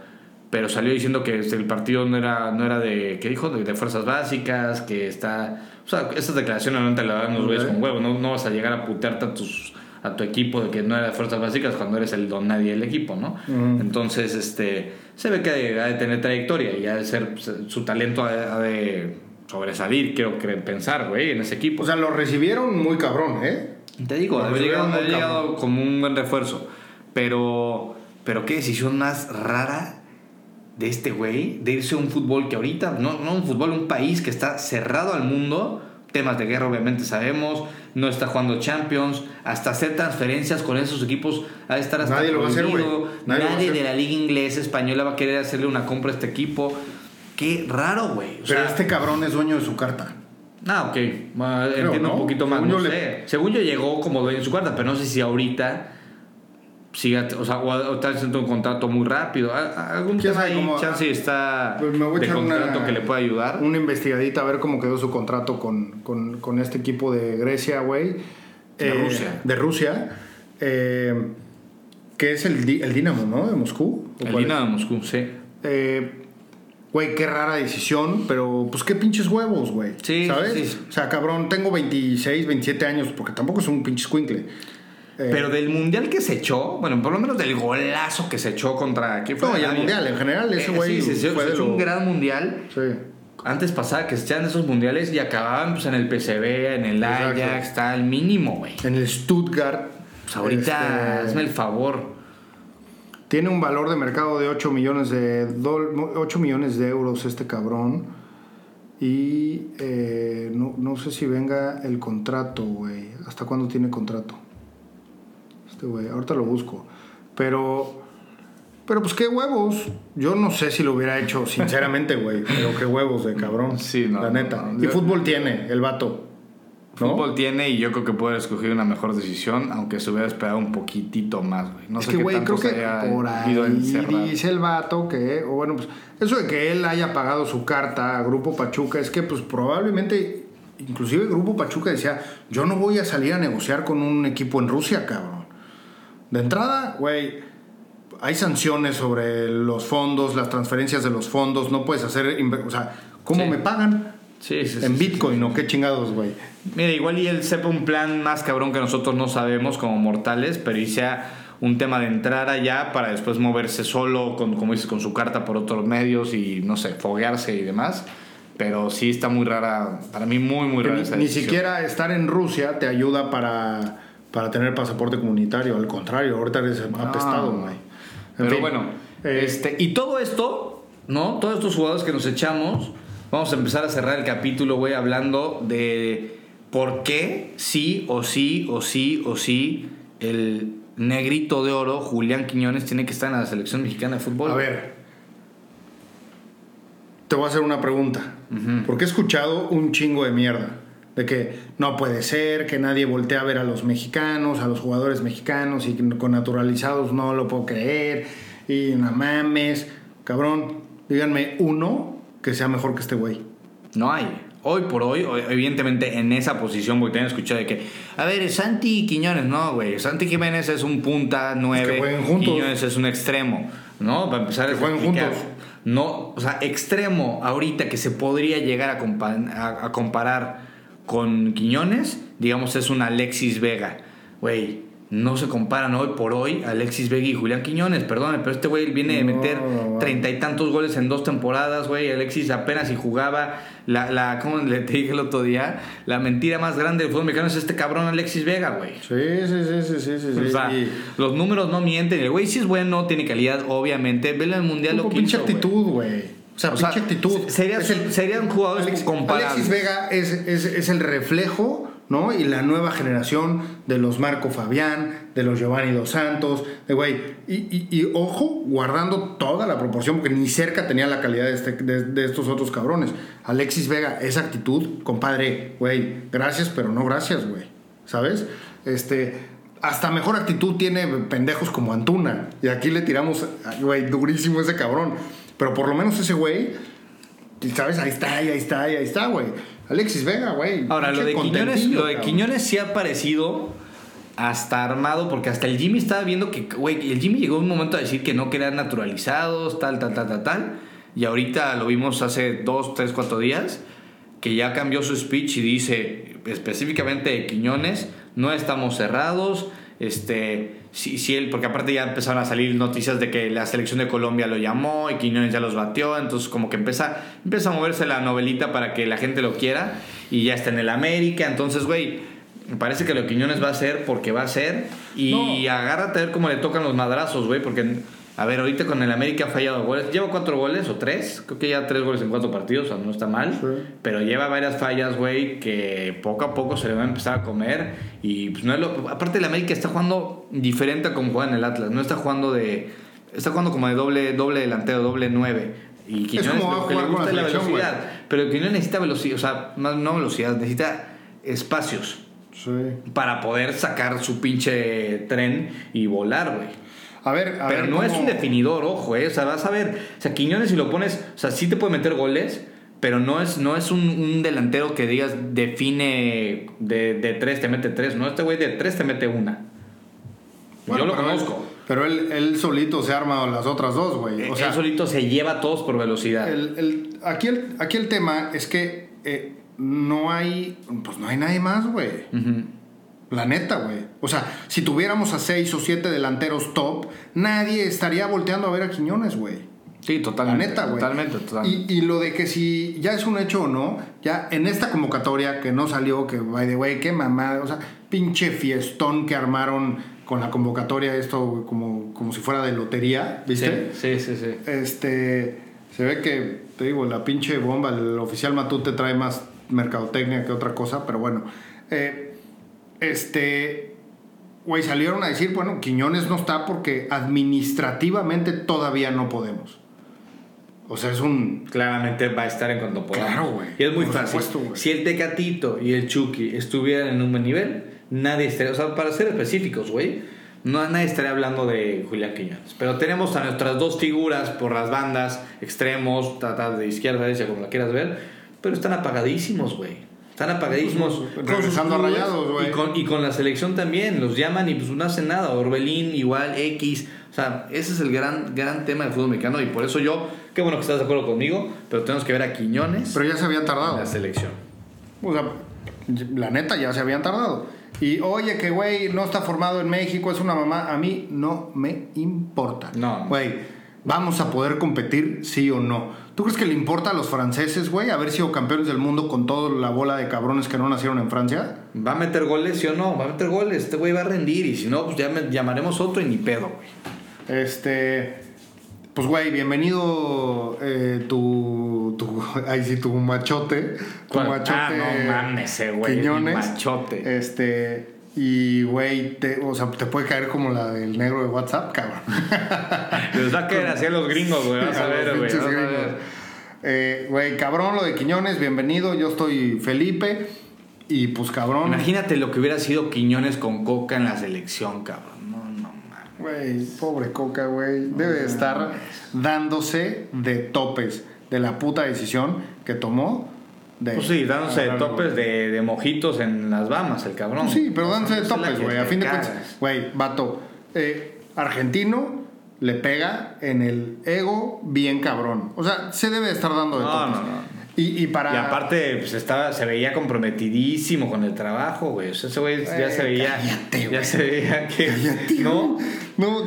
Pero salió diciendo que este, el partido no era, no era de. ¿Qué dijo? De, de fuerzas básicas, que está. O sea, esas declaraciones no te las dan los güeyes con huevos. No, no vas a llegar a putearte a tus a tu equipo de que no era de fuerzas básicas cuando eres el don nadie del equipo, ¿no? Entonces, este, se ve que ha de, tener trayectoria y ha de ser, pues, su talento ha de, ha de sobresalir, quiero pensar, güey, en ese equipo. O sea, lo recibieron muy cabrón, ¿eh? Te digo, ha llegado, como un buen refuerzo. Pero, pero qué decisión más rara de este güey, de irse a un fútbol que ahorita, no, no un fútbol, un país que está cerrado al mundo, temas de guerra obviamente sabemos, no está jugando Champions, hasta hacer transferencias con esos equipos ha de estar hasta Nadie lo va a hacer, güey. Nadie de la liga inglesa española va a querer hacerle una compra a este equipo. Qué raro, güey. Pero sea, este cabrón es dueño de su carta. Ah, ok. Entiendo ¿no? un poquito más. Según no yo le- sé. Según yo llegó como dueño de su cuarta, pero no sé si ahorita siga, o sea, o, está haciendo un contrato muy rápido. Algún ¿Quién tema sabe ahí, chance está Pues me voy de contrato una- que le pueda ayudar. Una investigadita a ver cómo quedó su contrato con, con, con este equipo de Grecia, güey. De Eh, Rusia. De Rusia. Eh, que es el, el Dinamo, ¿no? De Moscú. ¿O El? Dinamo de Moscú, sí. Eh, Güey, qué rara decisión, pero pues qué pinches huevos, güey. Sí, ¿Sabes? sí. O sea, cabrón, tengo 26, 27 años, porque tampoco es un pinche squinkle. Eh, Pero del mundial que se echó, bueno, por lo menos del golazo que se echó contra. ¿quién fue? No, y el mundial, en general, ese Eh, güey sí, se, se- fue de lo- un gran mundial. Sí. Antes pasaba que se echaban esos mundiales y acababan pues, en el PCB, en el Exacto. Ajax, está al mínimo, güey. En el Stuttgart. Pues ahorita, este, hazme el favor. Tiene un valor de mercado de 8 millones de, dol- 8 millones de euros este cabrón. Y eh, no, no sé si venga el contrato, güey. ¿Hasta cuándo tiene contrato? Este güey, ahorita lo busco. Pero, pero pues qué huevos. Yo no sé si lo hubiera hecho, sinceramente, güey. Pero qué huevos de cabrón. Sí, no, La neta. no. Y fútbol tiene, el vato. ¿no? Fútbol tiene y yo creo que puede escoger una mejor decisión, aunque se hubiera esperado un poquitito más, güey. No es sé que, qué güey, creo que por ahí dice el vato que, o bueno, pues eso de que él haya pagado su carta a Grupo Pachuca es que, pues probablemente, inclusive Grupo Pachuca decía, yo no voy a salir a negociar con un equipo en Rusia, cabrón. De entrada, güey, hay sanciones sobre los fondos, las transferencias de los fondos, no puedes hacer, o sea, ¿cómo Sí. me pagan? Sí, sí, en Bitcoin, ¿o qué chingados, güey? Mira, igual y él sepa un plan más cabrón que nosotros no sabemos como mortales, pero y sea un tema de entrar allá para después moverse solo, con, como dices, con su carta por otros medios y no sé, foguearse y demás. Pero sí está muy rara, para mí muy, muy rara ni, esa ni siquiera estar en Rusia te ayuda para, para tener pasaporte comunitario. Al contrario, ahorita eres apestado, No. güey. Pero fin, bueno, eh, este, y todo esto, ¿no? Todos estos jugadores que nos echamos, vamos a empezar a cerrar el capítulo, güey, hablando de por qué sí o sí o sí o sí el negrito de oro, Julián Quiñones, tiene que estar en la selección mexicana de fútbol. a ver, te voy a hacer una pregunta. Porque he escuchado un chingo de mierda. De que no puede ser, que nadie voltea a ver a los mexicanos, a los jugadores mexicanos y que con naturalizados no lo puedo creer. Y no mames. Cabrón, díganme uno que sea mejor que este güey. No hay. Hoy por hoy, evidentemente en esa posición, porque te escuchado de que, a ver, Santi Quiñones, no, güey. Santi Jiménez es un punta nueve. jueguen juntos. Quiñones es un extremo, ¿no? Para empezar Que jueguen explicar. juntos. No, o sea, extremo ahorita que se podría llegar a, compa- a- a comparar con Quiñones, digamos, es un Alexis Vega. Güey, no se comparan hoy por hoy Alexis Vega y Julián Quiñones, perdón, pero este güey viene de meter treinta y tantos goles en dos temporadas, güey. Alexis apenas si jugaba la, la, ¿cómo le te dije el otro día? La mentira más grande del fútbol mexicano es este cabrón Alexis Vega, güey. Sí, sí, sí, sí, sí, sí. O sea, los números no mienten. El güey sí es bueno, tiene calidad, obviamente. Vele al mundial lo que pinche actitud, güey. O sea, O sea, actitud. sería- Es el- serían jugadores Alex- comparables. Alexis Vega es, es, es el reflejo, ¿no? Y la nueva generación de los Marco Fabián, de los Giovanni Dos Santos, de güey. Y, y- y, ojo, guardando toda la proporción, porque ni cerca tenía la calidad de, este- de- de estos otros cabrones. Alexis Vega, esa actitud, compadre, güey, gracias, pero no gracias, güey. ¿Sabes? Este. Hasta mejor actitud tiene pendejos como Antuna. Y aquí le tiramos, güey, durísimo ese cabrón. Pero por lo menos ese güey, sabes, ahí está, ahí está, ahí está, güey. Alexis Vega, güey. Ahora, lo de Quiñones, lo de. Quiñones sí ha parecido hasta armado, porque hasta el Jimmy estaba viendo que, güey, el Jimmy llegó un momento a decir que no querían naturalizados, tal, tal, tal, tal, tal. Y ahorita lo vimos hace dos, tres, cuatro días, que ya cambió su speech y dice específicamente de Quiñones, no estamos cerrados, este, si, si él, porque aparte ya empezaron a salir noticias de que la selección de Colombia lo llamó y Quiñones ya los batió, entonces como que empieza, empieza a moverse la novelita para que la gente lo quiera y ya está en el América, entonces, güey, me parece que lo de Quiñones va a ser porque va a ser y agárrate a ver cómo le tocan los madrazos, güey, porque, a ver, ahorita con el América ha fallado goles, lleva cuatro goles o tres, creo que ya tres goles en cuatro partidos, o sea, no está mal, Sí. pero lleva varias fallas, güey, que poco a poco se le va a empezar a comer. Y pues no es lo. Aparte, el América está jugando diferente a como juega en el Atlas. No está jugando de. Está jugando como de doble, doble delantero, doble nueve. Y Quiñones como a lo que le jugar con gusta es la velocidad. Pero Quiñones necesita velocidad, o sea, más, no velocidad, necesita espacios Sí. para poder sacar su pinche tren y volar, güey. A ver, a Pero ver. no es un definidor, ojo, eh. O sea, vas a ver. O sea, Quiñones si lo pones, o sea, sí te puede meter goles, pero no es, no es un, un delantero que digas define de, de tres, te mete tres. No, este güey de tres te mete una. Bueno, Yo lo pero él- conozco. pero él, él solito se arma las otras dos, güey. O sea, Él solito se lleva a todos por velocidad. el- el- aquí, el, aquí el tema es que eh, no hay. Pues no hay nadie más, güey. Ujú. La neta, güey. O sea, si tuviéramos a seis o siete delanteros top, nadie estaría volteando a ver a Quiñones, güey. Sí, La totalmente. neta, güey. Totalmente, totalmente. Y, y lo de que si ya es un hecho o no, ya en esta convocatoria que no salió, que by the way, qué mamada, o sea, pinche fiestón que armaron con la convocatoria, esto como, como si fuera de lotería, ¿viste? Sí, sí, sí. sí. Este, se ve que, te digo, la pinche bomba, el oficial Matute trae más mercadotecnia que otra cosa, pero bueno. Eh, este, güey, salieron a decir, bueno, Quiñones no está porque administrativamente todavía no podemos. O sea, es un... Claramente va a estar en cuanto pueda. Claro, güey. Y es muy Por fácil. supuesto, si el Tecatito y el Chucky estuvieran en un buen nivel, nadie estaría. O sea, para ser específicos, güey, no, nadie estaría hablando de Julián Quiñones. Pero tenemos a nuestras dos figuras por las bandas, extremos, de izquierda, derecha, como la quieras ver, pero están apagadísimos, güey. Están apagadísimos. Pues, a clubes Rayados, güey. Y con, y con la selección también. Los llaman y pues no hacen nada. Orbelín igual, X. O sea, ese es el gran, gran tema del fútbol mexicano. Y por eso yo, qué bueno que estás de acuerdo conmigo, pero tenemos que ver a Quiñones Pero ya se habían en tardado. la selección. O sea, la neta ya se habían tardado. Y oye, que güey, no está formado en México, es una mamá. A mí no me importa. No. Güey, vamos a poder competir, sí o no. ¿Tú crees que le importa a los franceses, güey, haber sido campeones del mundo con toda la bola de cabrones que no nacieron en Francia? ¿Va a meter goles, sí o no? Va a meter goles. Este güey va a rendir. Y si no, pues ya me- llamaremos otro y ni pedo, güey. Este. Pues, güey, bienvenido eh, tu, tu. Ay, sí, tu machote. Tu ¿Cuál? machote. Ah, no mames, eh, güey, Quiñones. mi machote. Este. Y, güey, te, o sea, te puede caer como la del negro de WhatsApp, cabrón. Les va a caer así a los gringos, güey. Vas a A ver, güey. Eh, Güey, cabrón, lo de Quiñones, bienvenido. Yo estoy Felipe. Y pues, cabrón. Imagínate lo que hubiera sido Quiñones con Coca en la selección, cabrón. No, no mames. Güey, pobre Coca, güey. Debe estar dándose de topes de la puta decisión que tomó. De Pues sí, dándose agarrar topes de, de mojitos en las Bahamas, el cabrón. Sí, pero dándose de Esa es la topes, güey. A fin de cuentas, güey, vato. eh, argentino le pega en el ego bien cabrón. O sea, se debe de estar dando de No, topes. no, no. Y, y para. Y aparte, pues estaba, se veía comprometidísimo con el trabajo, güey. O sea, ese güey ya Eh, se veía. cállate, ya güey. se veía que. Cállate, ¿No? No,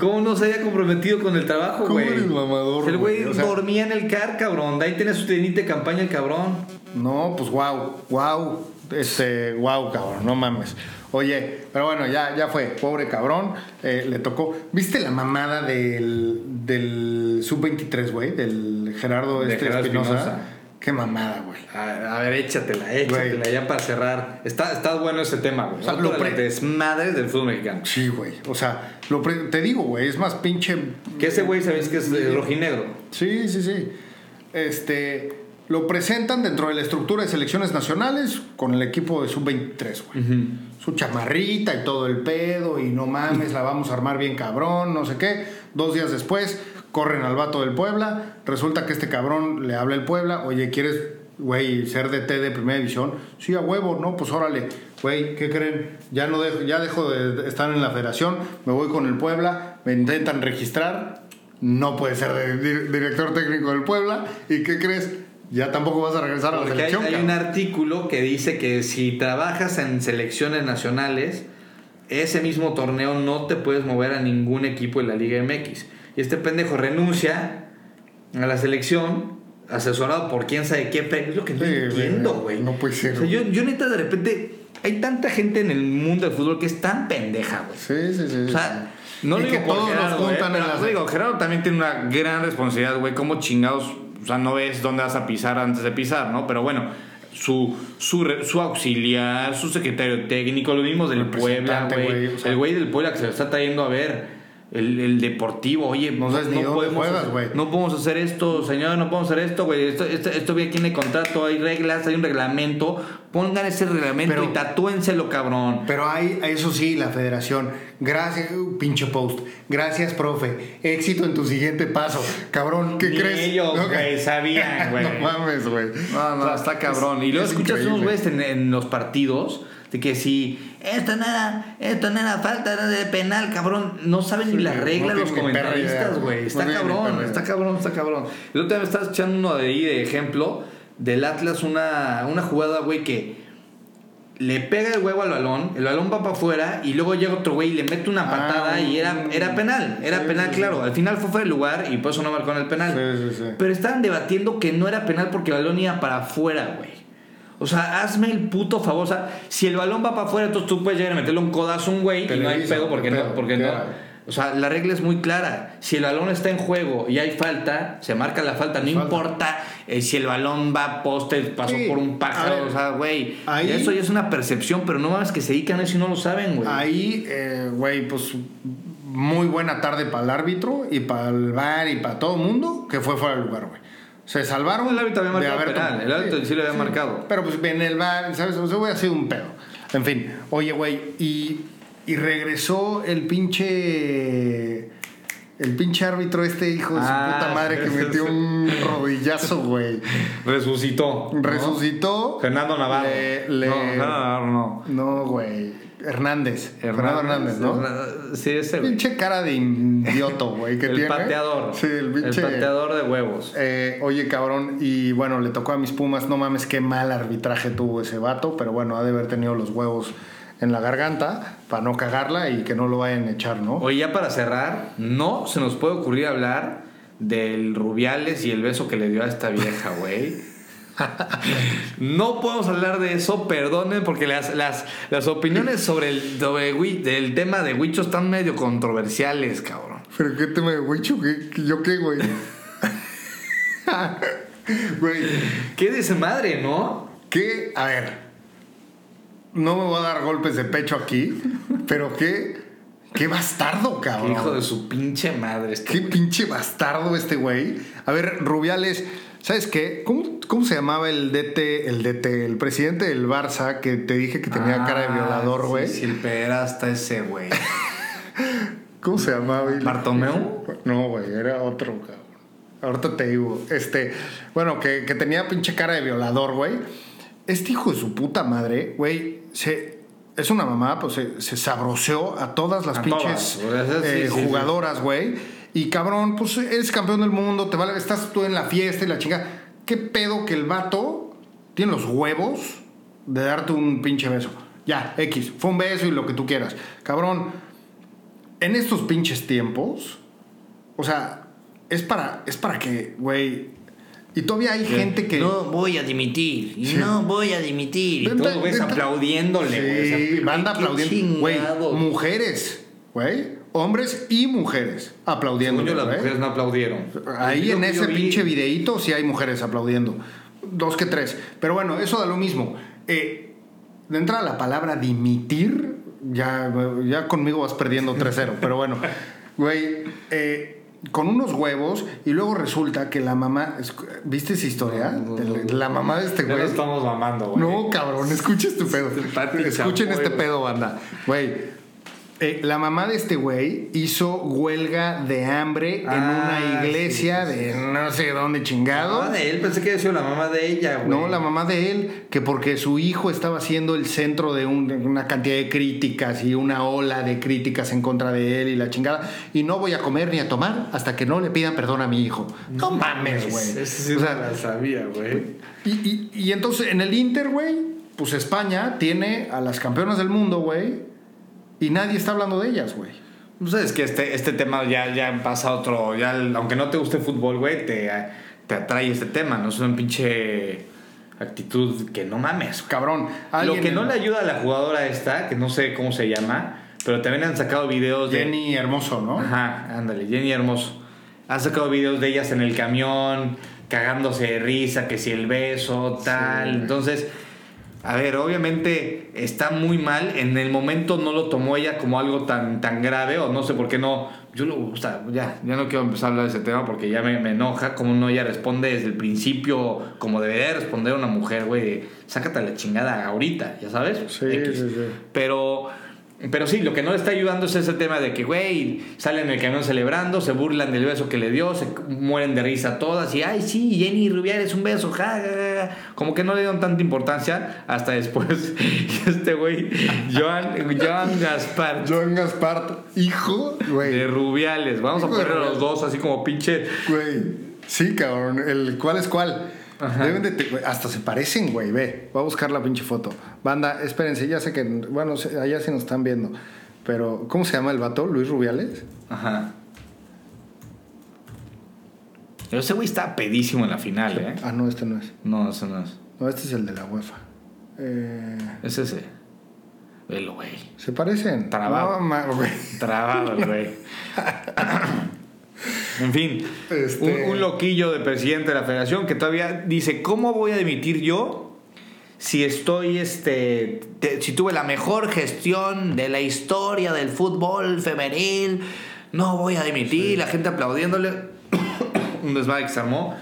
¿Cómo no se había comprometido con el trabajo, ¿Cómo güey? eres mamador, El güey güey? O sea- dormía en el car, cabrón. De ahí tiene su tiendita de campaña el cabrón. No, pues wow, wow, este, wow, cabrón, no mames. Oye, pero bueno, ya, ya fue, pobre cabrón, eh, le tocó. ¿Viste la mamada del, del sub-23, güey? Del Gerardo De este Espinosa. Qué mamada, güey. A, a ver, échatela, échatela Güey. ya para cerrar. Está, está bueno ese tema, güey. O sea, lo pre- desmadres del fútbol mexicano. Sí, güey. O sea, lo pre- te digo, güey, es más pinche. Que ese güey, ¿sabes que es de rojinegro? Sí, sí, sí. Este, lo presentan dentro de la estructura de selecciones nacionales con el equipo de sub-23, güey. Su chamarrita y todo el pedo y no mames, la vamos a armar bien cabrón, no sé qué. Dos días después corren al vato del Puebla. Resulta que este cabrón le habla el Puebla, oye, ¿quieres, güey, ser DT de primera división? Sí, a huevo, no, pues órale. Güey, ¿qué creen? Ya no dejo, ya dejo de estar en la federación, me voy con el Puebla, me intentan registrar, no puede ser de- director técnico del Puebla. ¿Y qué crees? Ya tampoco vas a regresar a la hay, selección. hay cabrón. un artículo que dice que si trabajas en selecciones nacionales, ese mismo torneo no te puedes mover a ningún equipo de la Liga MX. Y este pendejo renuncia a la selección, asesorado por quién sabe qué, es lo que no Sí, entiendo, güey, no puede ser, O sea, yo, yo neta de repente, hay tanta gente en el mundo del fútbol que es tan pendeja, güey. Sí, sí, sí. O sea, no que digo por todos Gerardo, güey, juntan en pero las- digo, Gerardo también tiene una gran responsabilidad, güey. Como chingados, o sea, no ves dónde vas a pisar antes de pisar, ¿no? Pero bueno, su, su, su auxiliar, su secretario técnico, lo mismo del Puebla, güey. güey, o sea- el güey del Puebla que se lo está trayendo a ver. El, el deportivo, oye, No sabes juegas, hacer- güey. no podemos hacer esto, señor, no podemos hacer esto, güey. Esto, esto, esto viene aquí en el contrato, hay reglas, hay un reglamento. Pongan ese reglamento Pero- y tatúenselo, cabrón. Pero hay, eso sí, la federación. Gracias, pinche post. Gracias, profe. Éxito en tu siguiente paso. Cabrón, ¿qué Ni crees? ellos, No, güey, sabían, güey. no mames, güey. No, no, está cabrón. Y luego es escuchas unos güeyes en, en los partidos de que si esto no era, esto no era falta, era de penal, cabrón. No saben ni no reglas los comentaristas, güey. Está No cabrón, está cabrón, está cabrón. El otro día me estaba echando uno de ahí de ejemplo del Atlas, una, una jugada, güey, que le pega el huevo al balón, el balón va para afuera y luego llega otro güey y le mete una Ah, patada y era, mm. era penal, era Sí, penal, sí, claro. Al final fue fuera del lugar y por eso no marcó en el penal. Pero estaban debatiendo que no era penal porque el balón iba para afuera, güey. O sea, hazme el puto favor. O sea, si el balón va para afuera, entonces tú puedes llegar a meterle un codazo a un güey y no hay pedo porque no. Porque no. O sea, la regla es muy clara. Si el balón está en juego y hay falta, se marca la falta. No Falta. importa eh, si el balón va a poste, pasó Sí, por un pájaro. ver, o sea, güey. ahí- Eso ya es una percepción, pero no mames que se dedican a eso y no lo saben, güey. Ahí, eh, güey, pues muy buena tarde para el árbitro y para el bar y para todo el mundo que fue fuera del lugar, güey. Se salvaron. El árbitro había de marcado haber penal, el árbitro sí lo había marcado. Pero pues en el bar, ¿sabes? O sea, ha sido un pedo. En fin, oye, güey, y, y regresó el pinche. El pinche árbitro, este hijo de su Ah, puta madre que metió un rodillazo, güey. Resucitó. ¿no? Resucitó. Fernando Navarro. Le- le- No, Fernando Navarro no. No, güey. Hernández. Fernando Hernández, ¿no? Sí, ese. Pinche cara de idioto, güey, que El tiene. pateador. Sí, el pinche. pateador de huevos. Eh, oye, cabrón, y bueno, le tocó a mis Pumas, no mames, qué mal arbitraje tuvo ese vato, pero bueno, ha de haber tenido los huevos en la garganta para no cagarla y que no lo vayan a echar, ¿no? Oye, ya para cerrar, no se nos puede ocurrir hablar del Rubiales y el beso que le dio a esta vieja, güey. No podemos hablar de eso, perdonen, porque las, las, las opiniones sobre el, sobre tema de Huicho están medio controversiales, cabrón. Pero qué tema de huicho, ¿Qué- qué- ¿yo qué, güey? Güey, ¿Qué dice madre, no? qué, a ver, no me voy a dar golpes de pecho aquí, pero qué, qué bastardo, Qué cabrón. hijo de su pinche madre. este Qué güey. pinche bastardo este güey. A ver, Rubiales, ¿sabes qué? ¿Cómo, cómo se llamaba el DT, el DT, el presidente del Barça que te dije que tenía cara de violador, Ah, güey? Sí, sí, el pederasta ese, güey. ¿Cómo se llamaba? ¿Bartomeu? No, güey, era otro, cabrón. Ahorita te digo. Este, bueno, que, que tenía pinche cara de violador, güey. Este hijo de su puta madre, güey, se. Es una mamá, pues se, se sabroseó a todas las A pinches todas, eh, sí, sí. jugadoras, güey. Y cabrón, pues eres campeón del mundo, te vale, estás tú en la fiesta y la chinga. ¿qué pedo que el vato tiene los huevos de darte un pinche beso? Ya, X, fue un beso y lo que tú quieras. Cabrón, en estos pinches tiempos, o sea, es para, es para que, güey. Y todavía hay gente que. No voy a dimitir. Y no voy a dimitir. Y güey, vente. aplaudiéndole, güey. O Sí, sea, banda aplaudiendo. Güey, mujeres, güey. Hombres y mujeres aplaudiendo. Según yo, las mujeres no aplaudieron. Ahí en ese vi- pinche videíto sí hay mujeres aplaudiendo. Dos que tres. Pero bueno, eso da lo mismo. Eh, de entrada la palabra dimitir, ya, ya conmigo vas perdiendo 3-0. pero bueno, güey, eh, con unos huevos y luego resulta que la mamá... ¿Viste esa historia? No, no, no. De la mamá de este Ya lo güey. estamos mamando, güey. No, cabrón, escucha este pedo. Escuchen este pedo, banda. Güey, eh, la mamá de este güey hizo huelga de hambre en Ah, una iglesia sí, sí, de no sé dónde chingado. mamá de él, pensé que había sido la mamá de ella, güey. No, la mamá de él, que porque su hijo estaba siendo el centro de un- de una cantidad de críticas y una ola de críticas en contra de él y la chingada. Y no voy a comer ni a tomar hasta que no le pidan perdón a mi hijo. No, mames, güey. Sí O no sea, la sabía, güey. y, y- y entonces en el Inter, güey, pues España tiene a las campeonas del mundo, güey, y nadie está hablando de ellas, güey. Pues es que este, este tema ya, ya pasa a otro. Ya, aunque no te guste el fútbol, güey, te, te atrae este tema, ¿no? Es una pinche actitud que no mames. Cabrón. Lo que no le ayuda a la jugadora esta, que no sé cómo se llama, pero también han sacado videos de. Jenny Hermoso, ¿no? Ajá, ándale, Jenny Hermoso. Han sacado videos de ellas en el camión, cagándose de risa, que si el beso, tal. Sí. Entonces, a ver, obviamente está muy mal. En el momento no lo tomó ella como algo tan, tan grave, o no sé por qué no. Yo lo, o sea, ya, ya no quiero empezar a hablar de ese tema porque ya me, me enoja como no ella responde desde el principio, como debería responder una mujer, güey, sácate a la chingada ahorita, ya sabes. Sí, X. sí, sí. Pero, pero sí, lo que no le está ayudando es ese tema de que, güey, salen en el camión celebrando, se burlan del beso que le dio, se mueren de risa todas y, ay, sí, Jenny Rubiales, un beso, ja, ja, ja". Como que no le dieron tanta importancia hasta después. Este güey, Joan, Joan Gaspar, Joan Gaspar, hijo, de. Rubiales. Vamos a Hijo poner a los dos así como pinche. Güey. Sí, cabrón. El cuál es cuál. Ajá. Deben de te- hasta se parecen, güey. Ve, voy a buscar la pinche foto. Banda, espérense, ya sé que. Bueno, allá sí nos están viendo. Pero, ¿cómo se llama el vato? ¿Luis Rubiales? Ajá. Pero ese güey está pedísimo en la final, ¿eh? Ah, no, este no es. No, ese no es. No, este es el de la UEFA. Eh, Es ese. Velo, güey. ¿Se parecen? Trabado. No. Trabado el güey. en fin, Este- un, un loquillo de presidente de la federación que todavía dice, ¿cómo voy a dimitir yo si estoy, este, te- si tuve la mejor gestión de la historia del fútbol femenil? No voy a dimitir, la gente aplaudiéndole. un desmadre que se armó.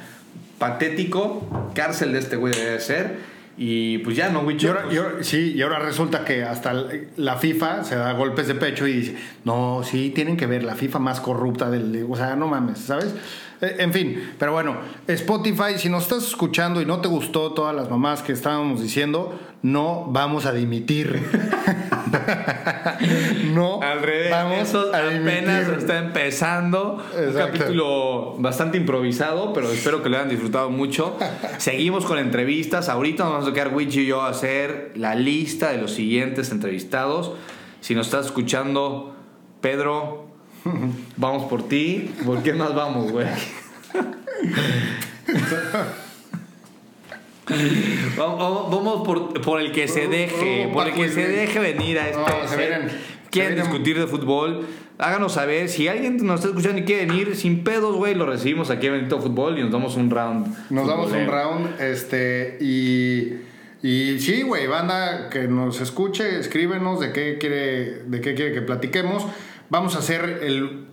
Patético, cárcel de este güey debe ser. Y pues ya, ¿no, Wicho? ahora, y ahora- sí, y ahora resulta que hasta la FIFA se da golpes de pecho y dice, no, sí, tienen que ver la FIFA más corrupta del... O sea, no mames, ¿sabes? Eh, En fin, pero bueno, Spotify, si nos estás escuchando y no te gustó todas las mamás que estábamos diciendo, no vamos a dimitir. no Al revés, vamos eso a apenas está empezando. Un Exacto. capítulo bastante improvisado, pero espero que lo hayan disfrutado mucho. Seguimos con entrevistas. Ahorita nos vamos a quedar Wichi y yo a hacer la lista de los siguientes entrevistados. Si nos estás escuchando, Pedro, vamos por ti. ¿Por qué más vamos, güey? Vamos, por, por el que se deje, por el que se deje venir a este. No, se vienen- quieren se discutir de fútbol, háganos saber. Si alguien nos está escuchando y quiere venir, sin pedos, güey, lo recibimos aquí en Bendito Fútbol y nos damos un round. Nos damos un round, este, y, y sí, güey, banda que nos escuche, escríbenos de qué quiere, de qué quiere que platiquemos. Vamos a hacer el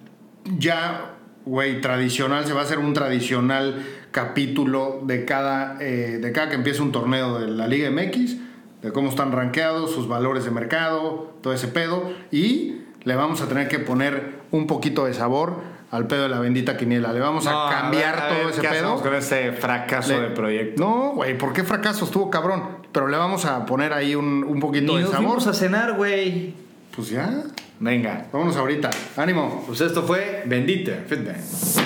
ya, güey, tradicional, se va a hacer un tradicional capítulo de cada, eh, de cada que empiece un torneo de la Liga MX, de cómo están rankeados, sus valores de mercado, todo ese pedo, y le vamos a tener que poner un poquito de sabor al pedo de la bendita quiniela. Le vamos No, a cambiar ver, a todo ver, ese ¿qué pedo. hacemos con ese fracaso Le- de proyecto? No, güey, ¿por qué fracaso? Estuvo cabrón. Pero le vamos a poner ahí un, un poquito Ni de nos sabor. fuimos a cenar, güey. Pues ya. Venga. Vámonos ahorita. Ánimo. Pues esto fue Bendita Fitness.